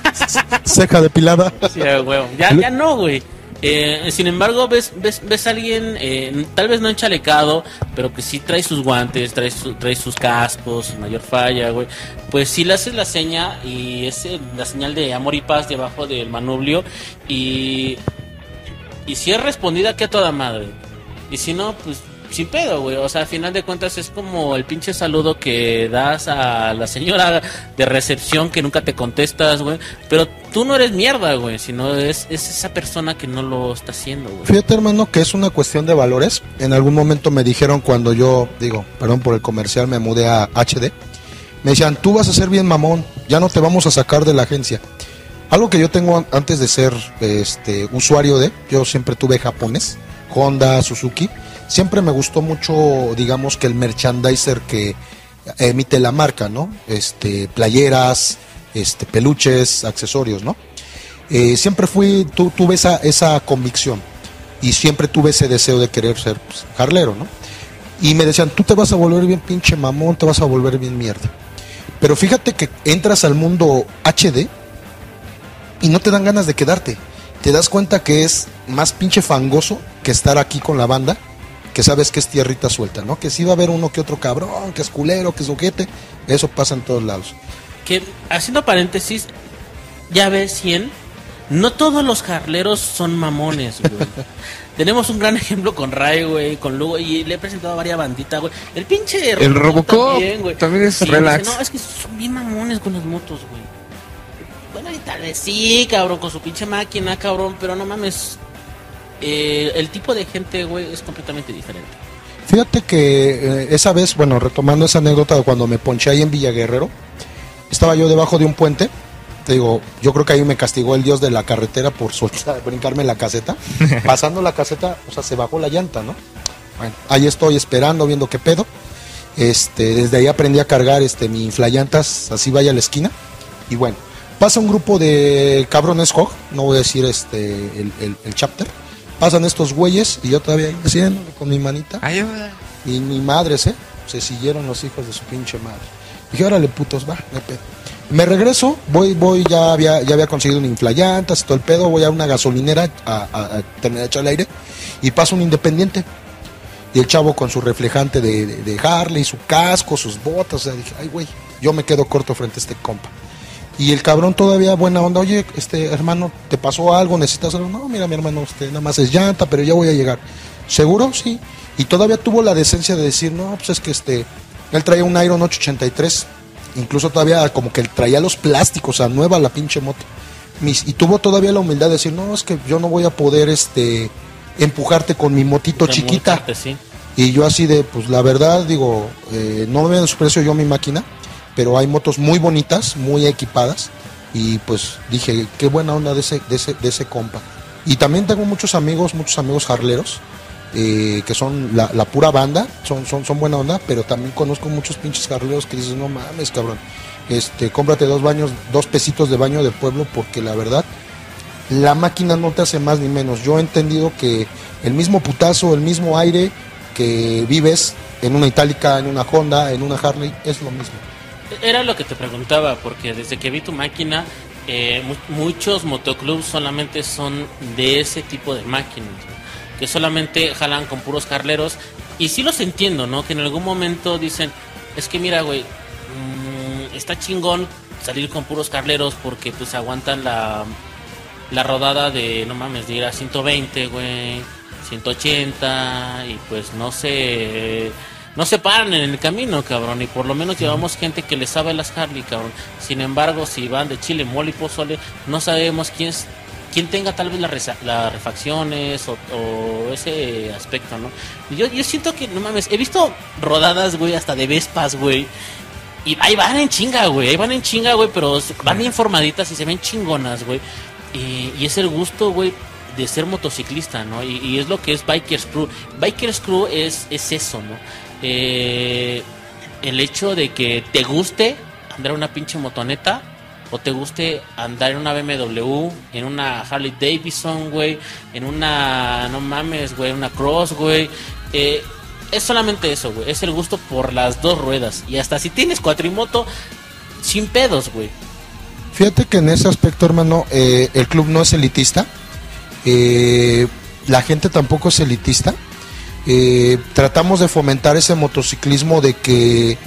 Ceja depilada.
Sí, huevo. Ya, ya no, güey. Eh, sin embargo, ves, ves, ves a alguien, eh, tal vez no enchalecado, pero que sí trae sus guantes, trae, su- trae sus cascos, su mayor falla, güey. Pues sí le haces la seña y es eh, la señal de amor y paz debajo del manubrio. Y, y si es respondida, que a toda madre. Y si no, pues sin pedo, güey. O sea, al final de cuentas es como el pinche saludo que das a la señora de recepción que nunca te contestas, güey. Pero tú no eres mierda, güey. Sino es, es esa persona que no lo está haciendo, güey.
Fíjate, hermano, que es una cuestión de valores. En algún momento me dijeron cuando yo, digo, perdón por el comercial, me mudé a HD. Me decían, tú vas a ser bien mamón, ya no te vamos a sacar de la agencia. Algo que yo tengo an- antes de ser este usuario de, yo siempre tuve japonés, Honda, Suzuki. Siempre me gustó mucho, digamos, que el merchandiser que emite la marca, ¿no? Este, playeras, este, peluches, accesorios, ¿no? Eh, siempre fui, tu- tuve esa, esa convicción y siempre tuve ese deseo de querer ser pues, ¿no? Y me decían, tú te vas a volver bien pinche mamón, te vas a volver bien mierda. Pero fíjate que entras al mundo HD y no te dan ganas de quedarte. Te das cuenta que es más pinche fangoso que estar aquí con la banda, que sabes que es tierrita suelta, ¿no? Que sí va a haber uno que otro cabrón, que es culero, que es ojete. Eso pasa en todos lados.
Que, haciendo paréntesis, ya ves 100. No todos los jarleros son mamones, güey. <laughs> Tenemos un gran ejemplo con Ray, güey, con Lugo, y le he presentado a varias banditas, güey. El pinche
El Robocop
también, güey.
también es
Sí,
relax.
dice, no, es que son bien mamones con las motos, güey. Bueno, y tal vez sí, cabrón, con su pinche máquina, cabrón, pero no mames. Eh, el tipo de gente, güey, es completamente diferente.
Fíjate que eh, esa vez, bueno, retomando esa anécdota de cuando me ponché ahí en Villa Guerrero, estaba yo debajo de un puente. Te digo, yo creo que ahí me castigó el dios de la carretera por soltar, <laughs> brincarme la caseta. <laughs> Pasando la caseta, o sea, se bajó la llanta, ¿no? Bueno, ahí estoy esperando, viendo qué pedo. Este, desde ahí aprendí a cargar este mi inflayantas, así vaya a la esquina. Y bueno, pasa un grupo de cabrones Hog, no voy a decir este el, el- el chapter. Pasan estos güeyes y yo todavía ahí haciendo con mi manita.
Ayuda.
Y ni madres, ¿eh? Se siguieron los hijos de su pinche madre. Dije, órale, putos, va, hay pedo. Me regreso, voy, voy, ya había, ya había conseguido un inflayantas y todo el pedo, voy a una gasolinera a, a- a terminar de echar el aire y paso un independiente. Y el chavo con su reflejante de, de, de Harley, su casco, sus botas, o sea, dije, ay, güey, yo me quedo corto frente a este compa. Y el cabrón todavía buena onda, oye, este hermano, ¿te pasó algo? ¿Necesitas algo? No, mira, mi hermano, este, nada más es llanta, pero ya voy a llegar. ¿Seguro? Sí. Y todavía tuvo la decencia de decir, no, pues es que este, él traía un Iron 883, incluso todavía como que él traía los plásticos, o sea, nueva la pinche moto. Mis- y tuvo todavía la humildad de decir, no, es que yo no voy a poder, este, empujarte con mi motito chiquita.
Remolcarte, sí.
Y yo así de, pues la verdad, digo, eh, no me desprecio yo mi máquina, pero hay motos muy bonitas, muy equipadas. Y pues dije, qué buena onda de ese, de ese, de ese compa. Y también tengo muchos amigos, muchos amigos harleros, eh, que son la, pura banda, son, son, son buena onda, pero también conozco muchos pinches harleros que dices, no mames, cabrón, este, cómprate dos baños, dos pesitos de baño de pueblo, porque la verdad, la máquina no te hace más ni menos. Yo he entendido que el mismo putazo, el mismo aire que vives en una Itálica, en una Honda, en una Harley, es lo mismo.
Era lo que te preguntaba, porque desde que vi tu máquina, eh, mu- muchos motoclubs solamente son de ese tipo de máquinas, que solamente jalan con puros carleros. Y sí los entiendo, ¿no? Que en algún momento dicen, es que mira, güey, mm, está chingón salir con puros carleros porque pues aguantan la, la rodada de, no mames, de ir a 120, güey, 180 y pues no se no se paran en el camino, cabrón, y por lo menos llevamos gente que le sabe las Harley, cabrón. Sin embargo, si van de Chile, mole y pozole, no sabemos quién es quién tenga tal vez las, refacciones o, o ese aspecto, ¿no? Yo, yo siento que, no mames, he visto rodadas, güey, hasta de Vespas, güey. Y ahí van en chinga, güey. Ahí van en chinga, güey, pero van bien formaditas y se ven chingonas, güey. Y, y es el gusto, güey, de ser motociclista, ¿no? Y, y es lo que es Bikers Crew. Bikers Crew es, es eso, ¿no? Eh, el hecho de que te guste andar en una pinche motoneta o te guste andar en una BMW, en una Harley Davidson, güey, en una, no mames, güey, una Cross, güey. Eh, es solamente eso, güey. Es el gusto por las dos ruedas. Y hasta si tienes cuatrimoto, sin pedos, güey.
Fíjate que en ese aspecto, hermano, eh, el club no es elitista. eh, la gente tampoco es elitista. Eh, tratamos de fomentar ese motociclismo de que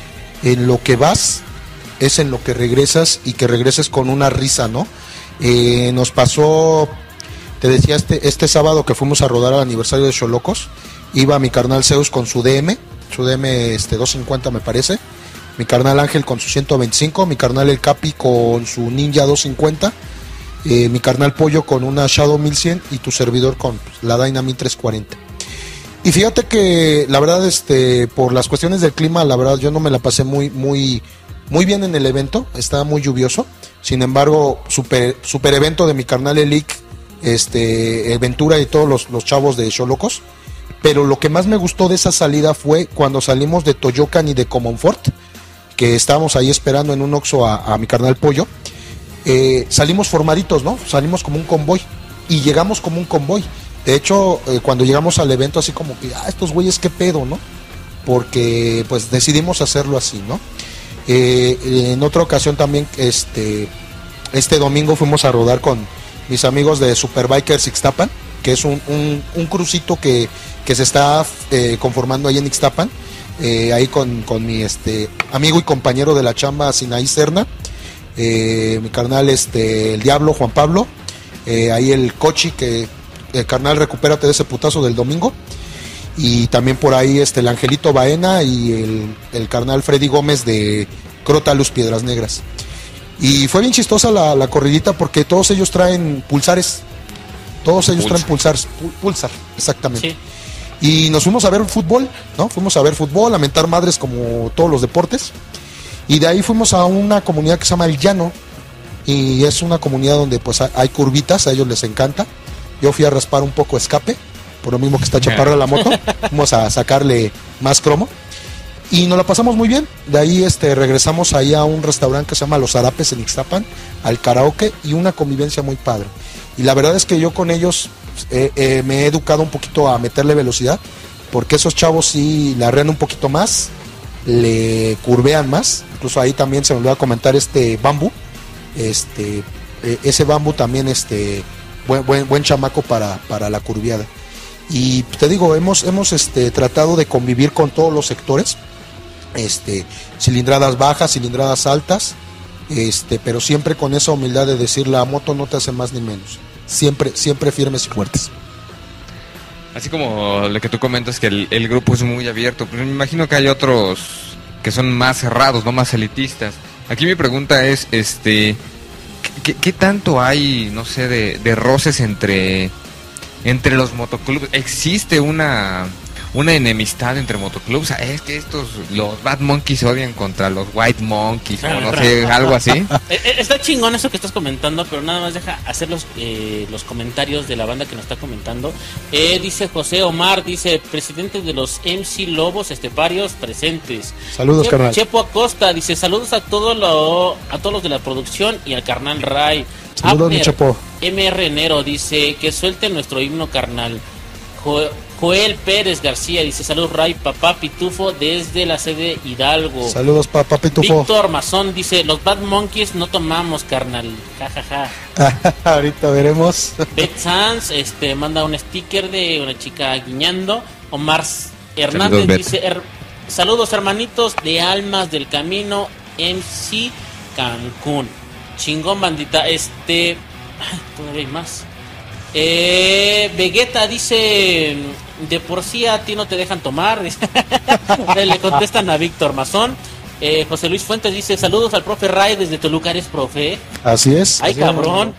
en lo que vas es en lo que regresas y que regreses con una risa, ¿no? Eh, nos pasó, te decía, este, este sábado que fuimos a rodar al aniversario de Cholocos, iba mi carnal Zeus con su DM, su DM este, 250 me parece, mi carnal Ángel con su 125, mi carnal El Capi con su Ninja 250, eh, mi carnal Pollo con una Shadow 1100 y tu servidor con pues, la Dynamite 340. Y fíjate que la verdad, este, por las cuestiones del clima, la verdad yo no me la pasé muy, muy, muy bien en el evento, estaba muy lluvioso. Sin embargo, super, super evento de mi carnal Elic, este, Ventura y todos los, los chavos de Cholocos. Pero lo que más me gustó de esa salida fue cuando salimos de Toyocan y de Comonfort, que estábamos ahí esperando en un Oxxo a, a mi carnal Pollo. Eh, salimos formaditos, ¿no? Salimos como un convoy y llegamos como un convoy. De hecho, eh, cuando llegamos al evento, así como que, ah, estos güeyes, qué pedo, ¿no? Porque pues decidimos hacerlo así, ¿no? Eh, en otra ocasión también, este, este domingo fuimos a rodar con mis amigos de Superbikers Ixtapan, que es un, un, crucito que, que se está eh, conformando ahí en Ixtapan, ahí con, con mi este, amigo y compañero de la chamba, Sinaí Serna, mi carnal este, el Diablo, Juan Pablo, ahí el Cochi, que el carnal recupérate de ese putazo del domingo, y también por ahí este, el Angelito Baena y el, el carnal Freddy Gómez de Crotalus Piedras Negras. Y fue bien chistosa la, la corridita porque todos ellos traen pulsares. Todos ellos traen pulsares. Pul- pulsar, exactamente.
Sí.
Y nos fuimos a ver fútbol, ¿no? Fuimos a ver fútbol, a mentar madres como todos los deportes. Y de ahí fuimos a una comunidad que se llama El Llano. Y es una comunidad donde pues hay- hay curvitas, a ellos les encanta. Yo fui a raspar un poco escape, por lo mismo que está chaparra la moto. <laughs> Vamos a sacarle más cromo. Y nos la pasamos muy bien. De ahí este, regresamos ahí a un restaurante que se llama Los Arapes en Ixtapan, al karaoke y una convivencia muy padre. Y la verdad es que yo con ellos eh, eh, me he educado un poquito a meterle velocidad, porque esos chavos sí la arrean un poquito más, le curvean más. Incluso ahí también se me olvidó comentar este bambú. Este, eh, ese bambú también, este, buen, buen, buen chamaco para, para la curviada. Y te digo, hemos, hemos este, tratado de convivir con todos los sectores, este, cilindradas bajas, cilindradas altas, este, pero siempre con esa humildad de decir la moto no te hace más ni menos. Siempre, siempre firmes y fuertes.
Así como lo que tú comentas que el, grupo es muy abierto, pues me imagino que hay otros que son más cerrados, no más elitistas. Aquí mi pregunta es, este, ¿qué, qué tanto hay, no sé, de, de roces entre entre los motoclubs existe una una enemistad entre motoclubs. Es que estos, los Bad Monkeys se odian contra los White Monkeys, o no sé, algo así. <laughs>
Eh, eh, está chingón eso que estás comentando, pero nada más deja hacer los, eh, los comentarios de la banda que nos está comentando. dice José Omar, dice, presidente de los MC Lobos Esteparios presentes.
Saludos, carnal.
Chepo Acosta dice, saludos a, todo lo, a todos los de la producción y al carnal Ray.
Saludos, mi Chepo.
MR Enero dice, que suelte nuestro himno carnal. Joel Pérez García dice salud Ray, papá Pitufo desde la sede Hidalgo.
Saludos papá Pitufo.
Víctor Mazón dice los Bad Monkeys no tomamos carnal, jajaja. <laughs>
Ahorita veremos.
Bet Sanz este, manda un sticker de una chica guiñando. Omar Hernández dice saludos hermanitos de Almas del Camino MC Cancún. Chingón bandita, este... Ay, <sighs> todavía hay más. Eh, Vegeta dice, de por sí a ti no te dejan tomar. <laughs> Le contestan a Víctor Mazón. Eh, José Luis Fuentes dice, saludos al profe Ray desde Toluca, ¿eres profe?
Así es.
Ay, cabrón.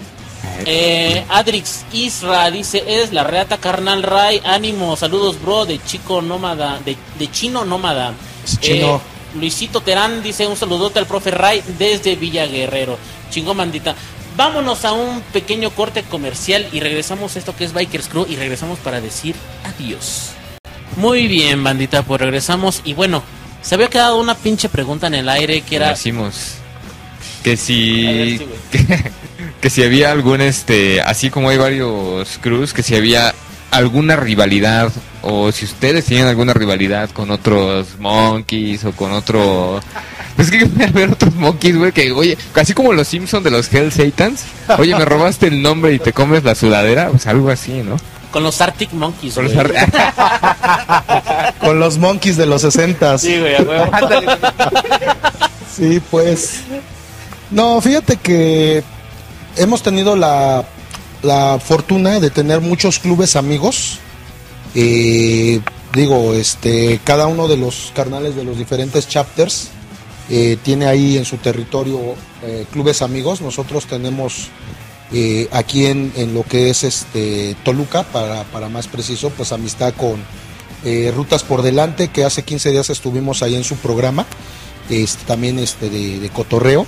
Eh, Adrix Isra dice, es la reata carnal Ray, ánimo, saludos bro, de chico nómada, de, chino nómada.
Chino. Eh,
Luisito Terán dice un saludote al profe Ray desde Villa Guerrero. Chingo mandita. Vámonos a un pequeño corte comercial y regresamos a esto que es Bikers Crew y regresamos para decir adiós. Muy bien, bandita, pues regresamos y bueno, se había quedado una pinche pregunta en el aire que era...
Decimos que si... <laughs> que, si había algún, este, así como hay varios crews, que si había alguna rivalidad o si ustedes tienen alguna rivalidad con otros monkeys o con otro es que voy a <laughs> ver otros monkeys, güey, que, oye, casi como los Simpsons de los Hell Satans. Oye, me robaste el nombre y te comes la sudadera, pues algo así, ¿no?
Con los Arctic Monkeys,
Con, los, <laughs> Con los monkeys de los 60
Sí, güey,
Sí, pues. No, fíjate que hemos tenido la, la fortuna de tener muchos clubes amigos. Eh, digo, este, cada uno de los carnales de los diferentes chapters eh, tiene ahí en su territorio eh, clubes amigos. Nosotros tenemos eh, aquí en, lo que es este Toluca, para, para más preciso, pues amistad con Rutas por Delante, que hace 15 días estuvimos ahí en su programa, este, también este de, cotorreo.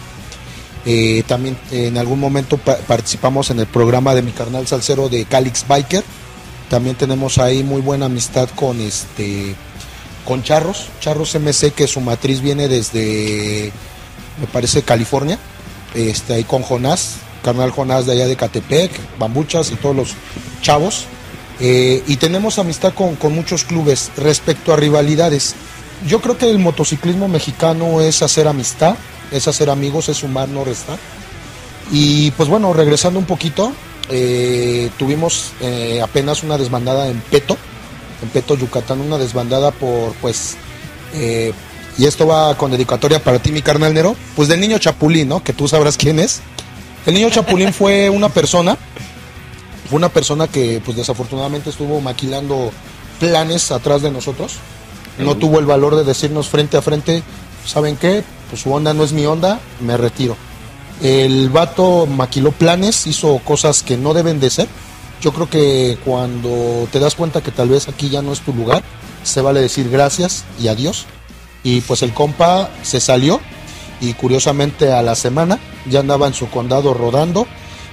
también en algún momento participamos en el programa de mi carnal salsero de Calix Biker. También tenemos ahí muy buena amistad con este con Charros, Charros MC, que su matriz viene desde, me parece, California, este, ahí con Jonás, carnal Jonás de allá de Catepec, Bambuchas y todos los chavos. Eh, y tenemos amistad con, muchos clubes respecto a rivalidades. Yo creo que el motociclismo mexicano es hacer amistad, es hacer amigos, es sumar, no restar. Y pues bueno, regresando un poquito, eh, tuvimos eh, apenas una desbandada en Peto, en Peto, Yucatán, una desbandada por, pues, eh, y esto va con dedicatoria para ti, mi carnal Nero, pues del niño Chapulín, ¿no? Que tú sabrás quién es. El niño Chapulín fue una persona, fue una persona que, pues, desafortunadamente estuvo maquilando planes atrás de nosotros. No tuvo el valor de decirnos frente a frente, ¿saben qué? Pues su onda no es mi onda, me retiro. El vato maquiló planes, hizo cosas que no deben de ser yo creo que cuando te das cuenta que tal vez aquí ya no es tu lugar, se vale decir gracias y adiós. Y pues el compa se salió y curiosamente a la semana ya andaba en su condado rodando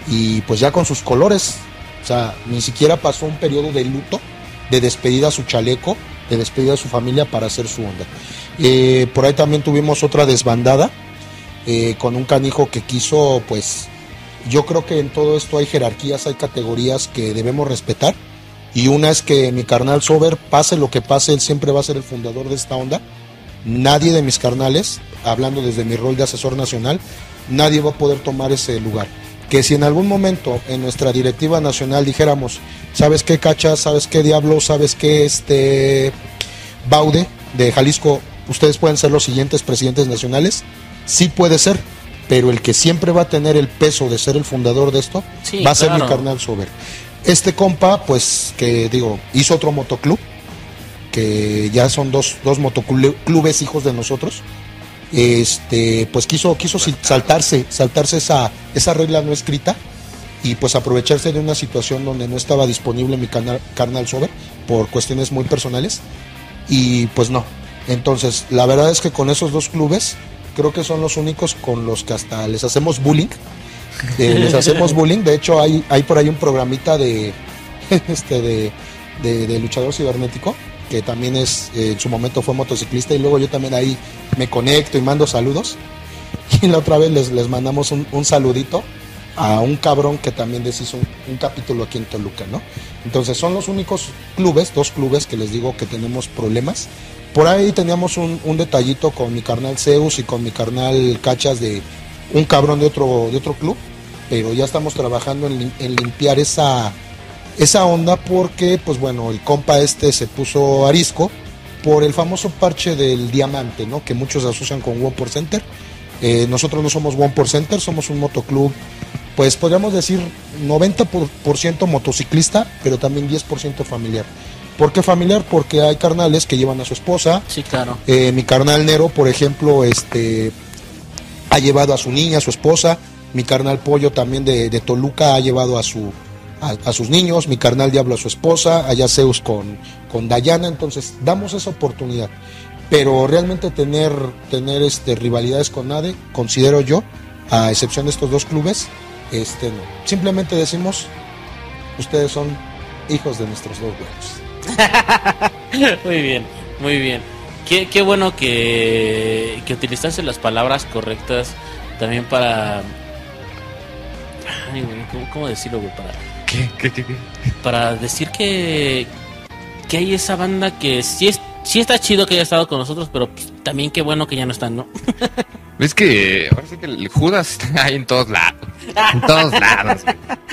y pues ya con sus colores. O sea, ni siquiera pasó un periodo de luto, de despedida a su chaleco, de despedida a su familia para hacer su onda. Eh, por ahí también tuvimos otra desbandada eh, con un canijo que quiso pues yo creo que en todo esto hay jerarquías, hay categorías que debemos respetar. Y una es que mi carnal Sober, pase lo que pase, él siempre va a ser el fundador de esta onda. Nadie de mis carnales, hablando desde mi rol de asesor nacional, nadie va a poder tomar ese lugar. Que si en algún momento en nuestra directiva nacional dijéramos, ¿sabes qué cacha? ¿Sabes qué diablo? ¿Sabes qué este Baude de Jalisco? Ustedes pueden ser los siguientes presidentes nacionales. Sí puede ser pero el que siempre va a tener el peso de ser el fundador de esto va a ser mi carnal Sober. Este compa, pues, que digo, hizo otro motoclub, que ya son dos, dos motoclubes hijos de nosotros. Este, pues quiso, quiso saltarse, saltarse esa, esa regla no escrita y pues aprovecharse de una situación donde no estaba disponible mi carnal Sober por cuestiones muy personales y pues no. Entonces, la verdad es que con esos dos clubes creo que son los únicos con los que hasta les hacemos bullying. Eh, les hacemos bullying. De hecho, hay, hay por ahí un programita de, <laughs> este, de, de, de luchador cibernético que también es, eh, en su momento fue motociclista y luego yo también ahí me conecto y mando saludos. <laughs> Y la otra vez les, les mandamos un, un saludito a un cabrón que también deshizo un, un capítulo aquí en Toluca, ¿no? Entonces son los únicos clubes, dos clubes que les digo que tenemos problemas. Por ahí teníamos un, detallito con mi carnal Zeus y con mi carnal Cachas de un cabrón de otro, de otro club, pero ya estamos trabajando en, lim- en limpiar esa, esa onda porque, pues bueno, el compa este se puso arisco por el famoso parche del diamante, ¿no? Que muchos asocian con One por Center. Eh, nosotros no somos One por Center, somos un motoclub, pues podríamos decir 90% por, por ciento motociclista, pero también 10% familiar. ¿Por qué familiar? Porque hay carnales que llevan a su esposa.
Sí, claro.
Eh, mi carnal Nero, por ejemplo, este ha llevado a su niña, a su esposa. Mi carnal Pollo también de, de Toluca ha llevado a su a, a sus niños. Mi carnal Diablo a su esposa. Allá Zeus con, con Dayana. Entonces, damos esa oportunidad. Pero realmente tener, tener este, rivalidades con nadie, considero yo, a excepción de estos dos clubes, este, no. Simplemente decimos, ustedes son hijos de nuestros dos huevos. <laughs>
muy bien, muy bien. Qué, qué bueno que, que utilizaste las palabras correctas también para... Ay, güey, ¿cómo, cómo decirlo, güey? Para,
¿Qué? ¿Qué? ¿Qué? qué?
para decir que, que hay esa banda que sí, es, sí está chido que haya estado con nosotros, pero pues, también qué bueno que ya no están, ¿no? <laughs>
Es que ahora sí que el Judas está ahí en todos lados. En todos lados.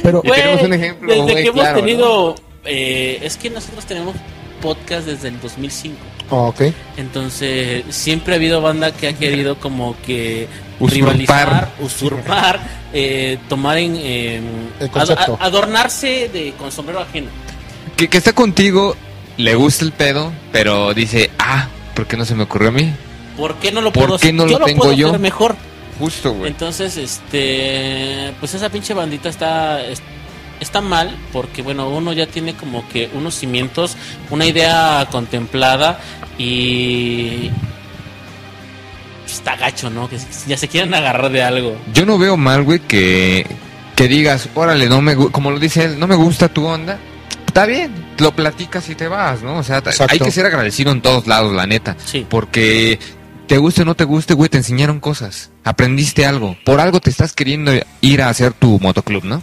Pero,
Y tenemos un ejemplo
Desde
muy
que hemos
claro,
tenido... eh, es que nosotros tenemos podcast desde el 2005.
ok.
Entonces, siempre ha habido banda que ha querido como que
Usurpar.
rivalizar, usurpar, <laughs> eh, tomar en... eh,
El concepto.
ad- adornarse de, con sombrero ajeno.
Que, que está contigo, le gusta el pedo, pero dice, ah, ¿por qué no se me ocurrió a mí?
¿Por qué no lo
¿Por
puedo
qué no
yo
lo tengo
puedo
yo?
mejor?
Justo, güey.
Entonces, este, pues esa pinche bandita está es- está mal porque bueno, uno ya tiene como que unos cimientos, una idea contemplada y está gacho, ¿no? Que ya se quieren agarrar de algo.
Yo no veo mal, güey, que, que digas, órale, no me como lo dice él, no me gusta tu onda. Está bien, lo platicas y te vas, ¿no? O sea,
Exacto.
hay que ser agradecido en todos lados, la neta.
Sí.
Porque te guste o no te guste, güey, te enseñaron cosas. Aprendiste algo. Por algo te estás queriendo ir a hacer tu motoclub, ¿no?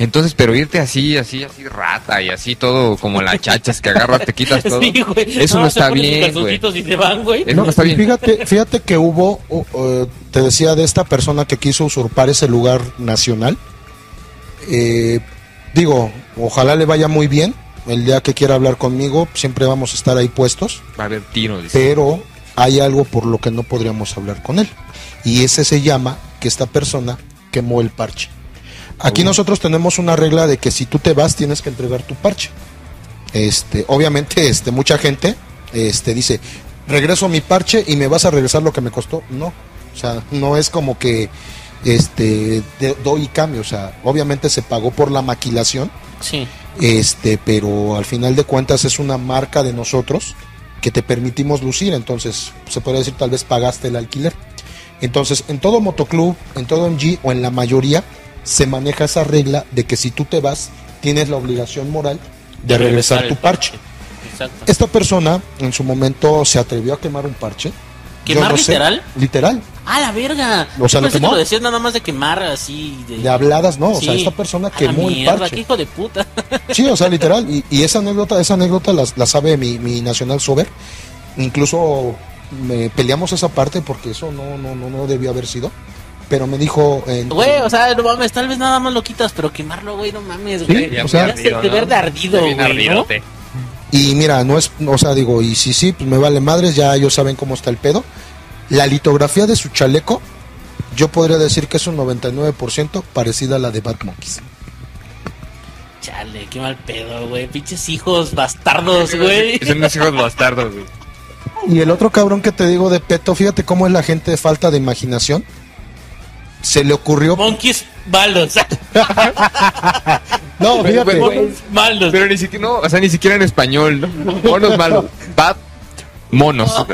Entonces, pero irte así, así, así rata y así todo como la chachas que agarras, te quitas <laughs> todo.
Sí, güey.
Eso no está bien,
calzoncitos y se van, güey.
Eso no está bien.
Fíjate, fíjate que hubo, uh, uh, te decía de esta persona que quiso usurpar ese lugar nacional. Eh, digo, ojalá le vaya muy bien. El día que quiera hablar conmigo, siempre vamos a estar ahí puestos.
Va a haber tiro, dice.
Pero hay algo por lo que no podríamos hablar con él. Y ese se llama que esta persona quemó el parche. Aquí nosotros tenemos una regla de que si tú te vas tienes que entregar tu parche. Este, obviamente, este, mucha gente, este, dice, regreso mi parche y me vas a regresar lo que me costó. No, o sea, no es como que, este, de- doy y cambio. O sea, obviamente se pagó por la maquilación,
Sí.
este, pero al final de cuentas es una marca de nosotros que te permitimos lucir, entonces se puede decir tal vez pagaste el alquiler. Entonces, en todo motoclub, en todo MG o en la mayoría se maneja esa regla de que si tú te vas, tienes la obligación moral de, regresar, tu parche.
Exacto.
Esta persona en su momento se atrevió a quemar un parche.
¿Quemar
no sé,
literal?
literal.
¡Ah, la verga!
O sea, ¿lo
pensé que
quemó?
lo decías nada más de quemar así. De,
De habladas, no. O sea, esta persona quemó el parche.
qué hijo de puta. <laughs>
Sí, o sea, literal. Y, y esa anécdota, esa anécdota la, la sabe mi, mi Nacional Sober. Incluso me peleamos esa parte porque eso no, no, no, no debió haber sido. Pero me dijo. en-
Güey, o sea, no mames, tal vez nada más lo quitas, pero quemarlo, güey, no mames,
Sí,
güey.
o sea-
te ve de ardido, güey, ¿no?
y mira, no es. O sea, digo, y si sí, pues me vale madres, ya ellos saben cómo está el pedo. La litografía de su chaleco, yo podría decir que es un 99% parecida a la de Bad Monkeys.
Chale, qué mal pedo, güey. Pinches hijos bastardos, güey.
Son <laughs> unos hijos bastardos, güey.
Y el otro cabrón que te digo de Peto, fíjate cómo es la gente de falta de imaginación. Se le ocurrió.
Monkeys malos. <laughs>
No, fíjate.
Monos malos.
Pero ni siquiera, no, o sea, ni siquiera en español, ¿no? Monos malos. Bad monos.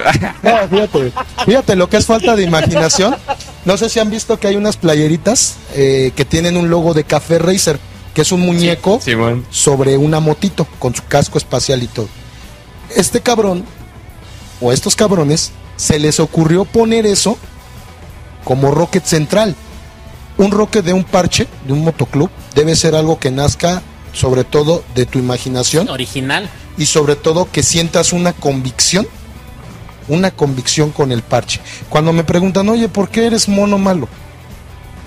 No, fíjate, fíjate lo que es falta de imaginación. No sé si han visto que hay unas playeritas eh, que tienen un logo de Café Racer, que es un muñeco sobre una motito con su casco espacial y todo. Este cabrón, o estos cabrones, se les ocurrió poner eso como rocket central. Un rocket de un parche, de un motoclub, debe ser algo que nazca sobre todo de tu imaginación
Original.
y sobre todo que sientas una convicción, una convicción con el parche. Cuando me preguntan, oye, ¿por qué eres mono malo?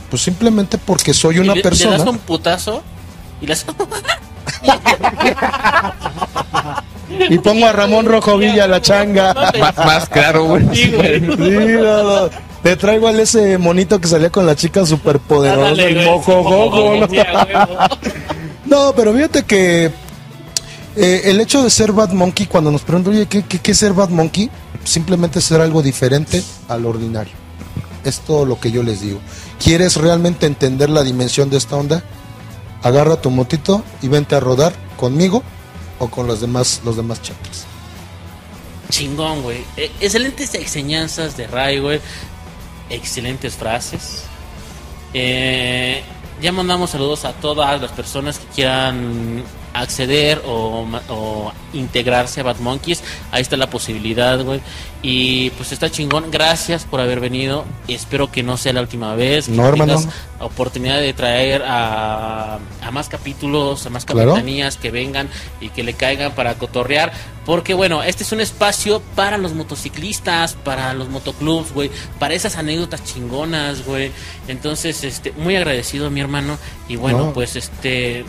Pues simplemente porque soy una
Y le-
persona.
Le das un putazo y las.
Y pongo a Ramón Rojo <laughs> Villa la changa.
Más, más claro, güey.
Sí, güey.
Sí, no, no. Te traigo al ese monito que salía con la chica superpoderosa,
Ándale,
el mojo gogo, <laughs> ¿no? Pero fíjate que eh, el hecho de ser Bad Monkey, cuando nos preguntan, oye, ¿qué, qué, qué es ser Bad Monkey? Simplemente ser algo diferente al ordinario. Es todo lo que yo les digo. ¿Quieres realmente entender la dimensión de esta onda? Agarra tu motito y vente a rodar conmigo o con los demás, los demás.
Chingón, güey. Eh, excelentes enseñanzas de Ray, güey. Excelentes frases. Eh, ya mandamos saludos a todas las personas que quieran acceder o, integrarse a Bad Monkeys. Ahí está la posibilidad, güey. Y pues está chingón. Gracias por haber venido. Espero que no sea la última vez. Que
No, hermano.
tengas oportunidad de traer a, a más capítulos, a más
Claro.
capitanías que vengan y que le caigan para cotorrear. Porque bueno, este es un espacio para los motociclistas, para los motoclubs, güey, para esas anécdotas chingonas, güey. Entonces, este, muy agradecido, mi hermano. Y bueno,
No.
pues este,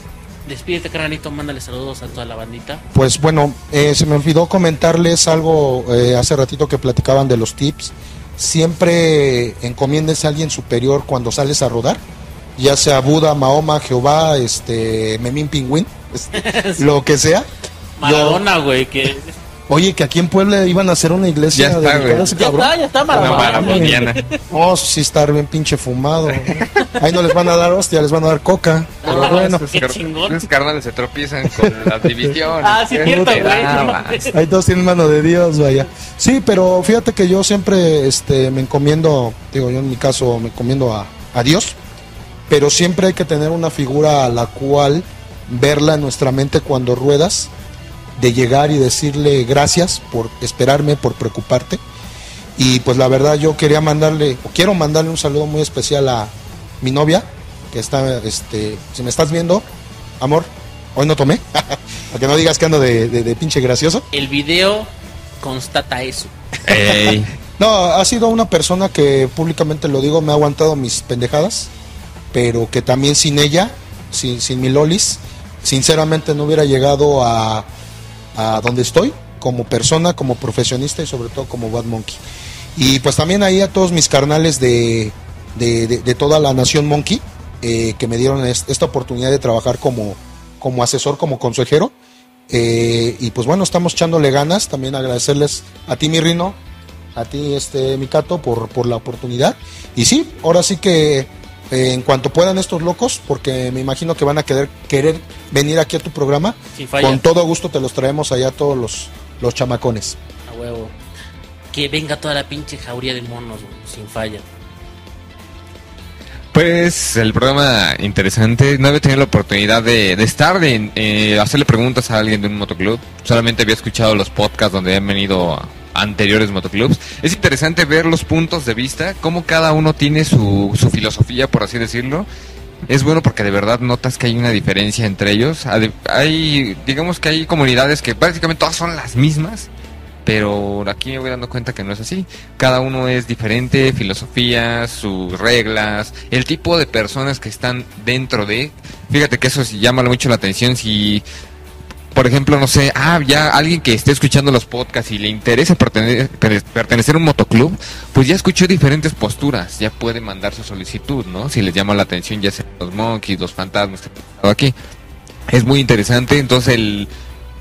despídete, carnalito, mándale saludos a toda la bandita.
Pues bueno, eh, se me olvidó comentarles algo eh, hace ratito que platicaban de los tips. Siempre encomiendes a alguien superior cuando sales a rodar, ya sea Buda, Mahoma, Jehová, este, Memín Pingüín, este, <laughs> <laughs> lo que sea.
Maradona, güey, que
oye, que aquí en Puebla iban a hacer una iglesia
Ya está,
dedicada
güey.
a ese
ya
cabrón.
está, ya está Maradona.
maravillana.
Oh, sí estar bien pinche fumado. Ahí no les van a dar hostia, les van a dar coca. Pero
Ah,
bueno,
Qué chingón.
esos carnales se tropiezan con las divisiones.
Ah, sí, es cierto, güey.
Va.
mames.
Ahí todos tienen mano de Dios, vaya. Sí, pero fíjate que yo siempre este, me encomiendo, digo yo en mi caso me encomiendo a, a Dios, pero siempre hay que tener una figura a la cual verla en nuestra mente cuando ruedas, de llegar y decirle gracias por esperarme, por preocuparte. Y pues la verdad yo quería mandarle, o quiero mandarle un saludo muy especial a mi novia, que está, este, si me estás viendo, amor, hoy no tomé, <laughs> para que no digas que ando de, de- de pinche gracioso.
El video constata eso. <laughs>
No, ha sido una persona que públicamente lo digo, me ha aguantado mis pendejadas, pero que también sin ella, sin, sin mi Lolis, sinceramente no hubiera llegado a, a donde estoy, como persona, como profesionista y sobre todo como Bad Monkey. Y pues también ahí a todos mis carnales de, de, toda la nación Monkey, eh, que me dieron est- esta oportunidad de trabajar como, como asesor, como consejero. Eh, y pues bueno, estamos echándole ganas. También agradecerles a ti, mi Rino, a ti, este, mi Cato, por, por la oportunidad. Y sí, ahora sí que eh, en cuanto puedan estos locos, porque me imagino que van a querer, querer venir aquí a tu programa, con todo gusto te los traemos allá todos los, los chamacones.
A huevo. Que venga toda la pinche jauría de monos, sin falla.
Pues el programa interesante. No había tenido la oportunidad de, de estar, de eh, hacerle preguntas a alguien de un motoclub. Solamente había escuchado los podcasts donde han venido a- anteriores motoclubs. Es interesante ver los puntos de vista, cómo cada uno tiene su, su filosofía, por así decirlo. Es bueno porque de verdad notas que hay una diferencia entre ellos. Hay, digamos que hay comunidades que prácticamente todas son las mismas, pero aquí me voy dando cuenta que no es así. Cada uno es diferente, filosofías, sus reglas, el tipo de personas que están dentro de. Fíjate que eso llama mucho la atención si por ejemplo, no sé, ah, ya alguien que esté escuchando los podcasts y le interesa pertene- per- pertenecer a un motoclub, pues ya escuchó diferentes posturas, ya puede mandar su solicitud, ¿no? Si les llama la atención, ya sean los monkeys, los fantasmas que estado aquí. Es muy interesante, entonces el,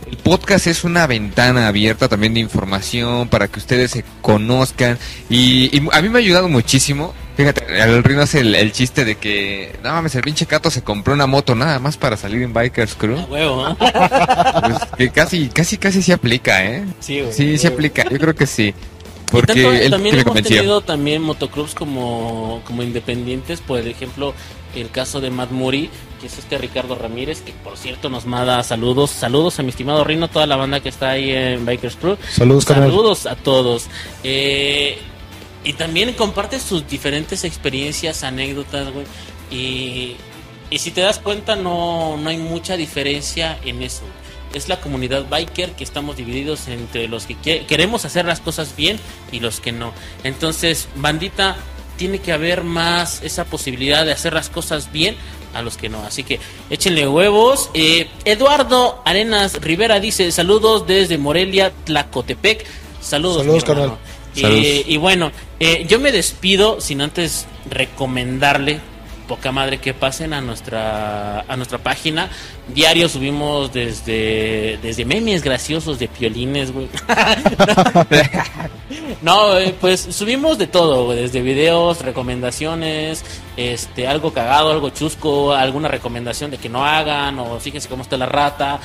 el podcast es una ventana abierta también de información para que ustedes se conozcan y, y a mí me ha ayudado muchísimo Fíjate, el Rino hace el, el chiste de que, no mames, el pinche Cato se compró una moto nada más para salir en Bikers Crew.
A huevo.
Pues, que casi, casi, casi se aplica, ¿eh?
Sí, güey.
Sí, se aplica, yo creo que sí. Porque
y tanto,
él
también hemos
convenció.
tenido también motoclubs como, como independientes, por ejemplo, el caso de Matt Muri, que es este Ricardo Ramírez, que por cierto nos manda saludos, saludos a mi estimado Rino, toda la banda que está ahí en Bikers Crew.
Saludos.
Saludos a todos. Eh, y también comparte sus diferentes experiencias, anécdotas, güey. Y, y si te das cuenta, no, no hay mucha diferencia en eso. Es la comunidad biker que estamos divididos entre los que que- queremos hacer las cosas bien y los que no. Entonces, bandita, tiene que haber más esa posibilidad de hacer las cosas bien a los que no. Así que échenle huevos. Eh, Eduardo Arenas Rivera dice saludos desde Morelia, Tlacotepec. Saludos.
Saludos, carnal.
Eh, y bueno, eh, yo me despido sin antes recomendarle poca madre que pasen a nuestra a nuestra página. Diario subimos desde desde memes graciosos de piolines, güey. <laughs> no, eh, pues subimos de todo, desde videos, recomendaciones, este algo cagado, algo chusco, alguna recomendación de que no hagan o fíjense cómo está la rata.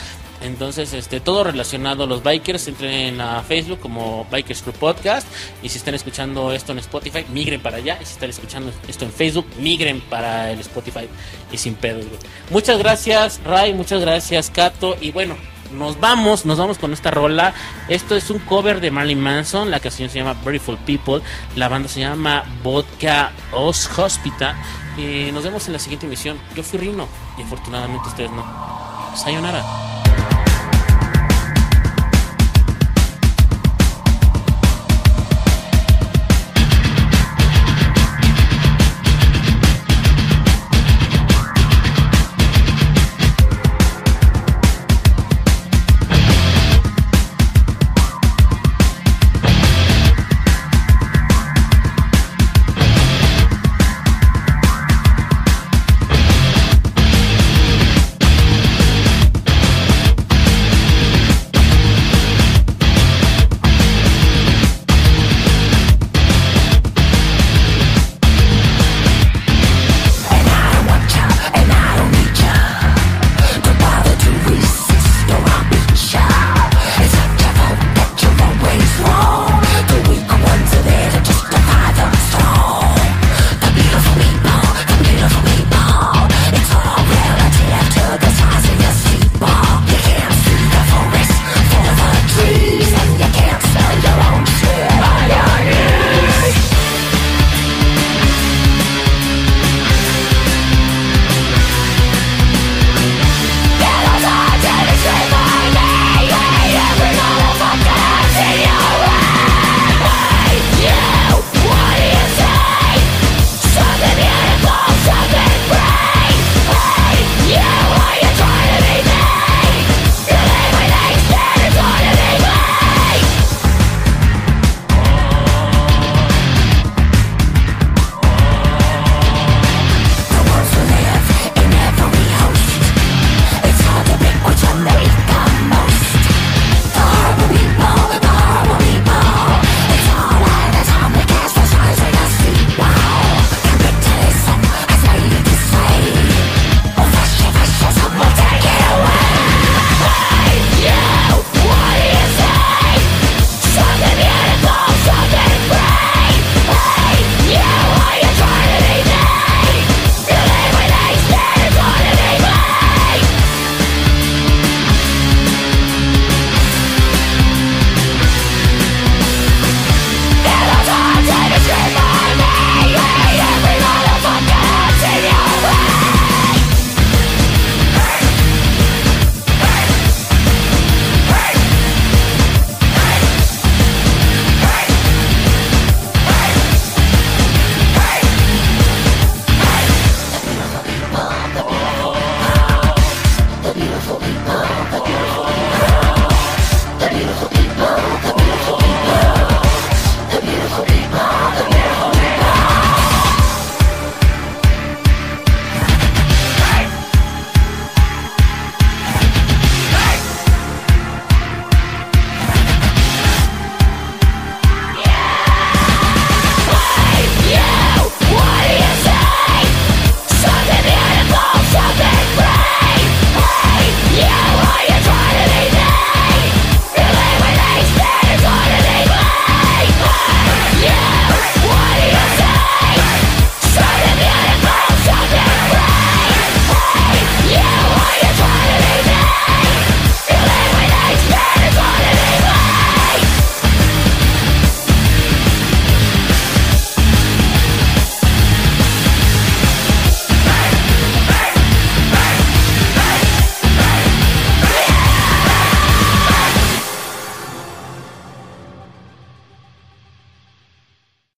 Entonces, este, todo relacionado a los bikers, entren a Facebook como Bikers Crew Podcast. Y si están escuchando esto en Spotify, migren para allá. Y si están escuchando esto en Facebook, migren para el Spotify. Y sin pedos, güey. Muchas gracias, Ray. Muchas gracias, Kato. Y bueno, nos vamos, nos vamos con esta rola. Esto es un cover de Marilyn Manson. La canción se llama Beautiful People. La banda se llama Vodka Os Hospital. Y nos vemos en la siguiente emisión. Yo fui Rino y afortunadamente ustedes no. Sayonara.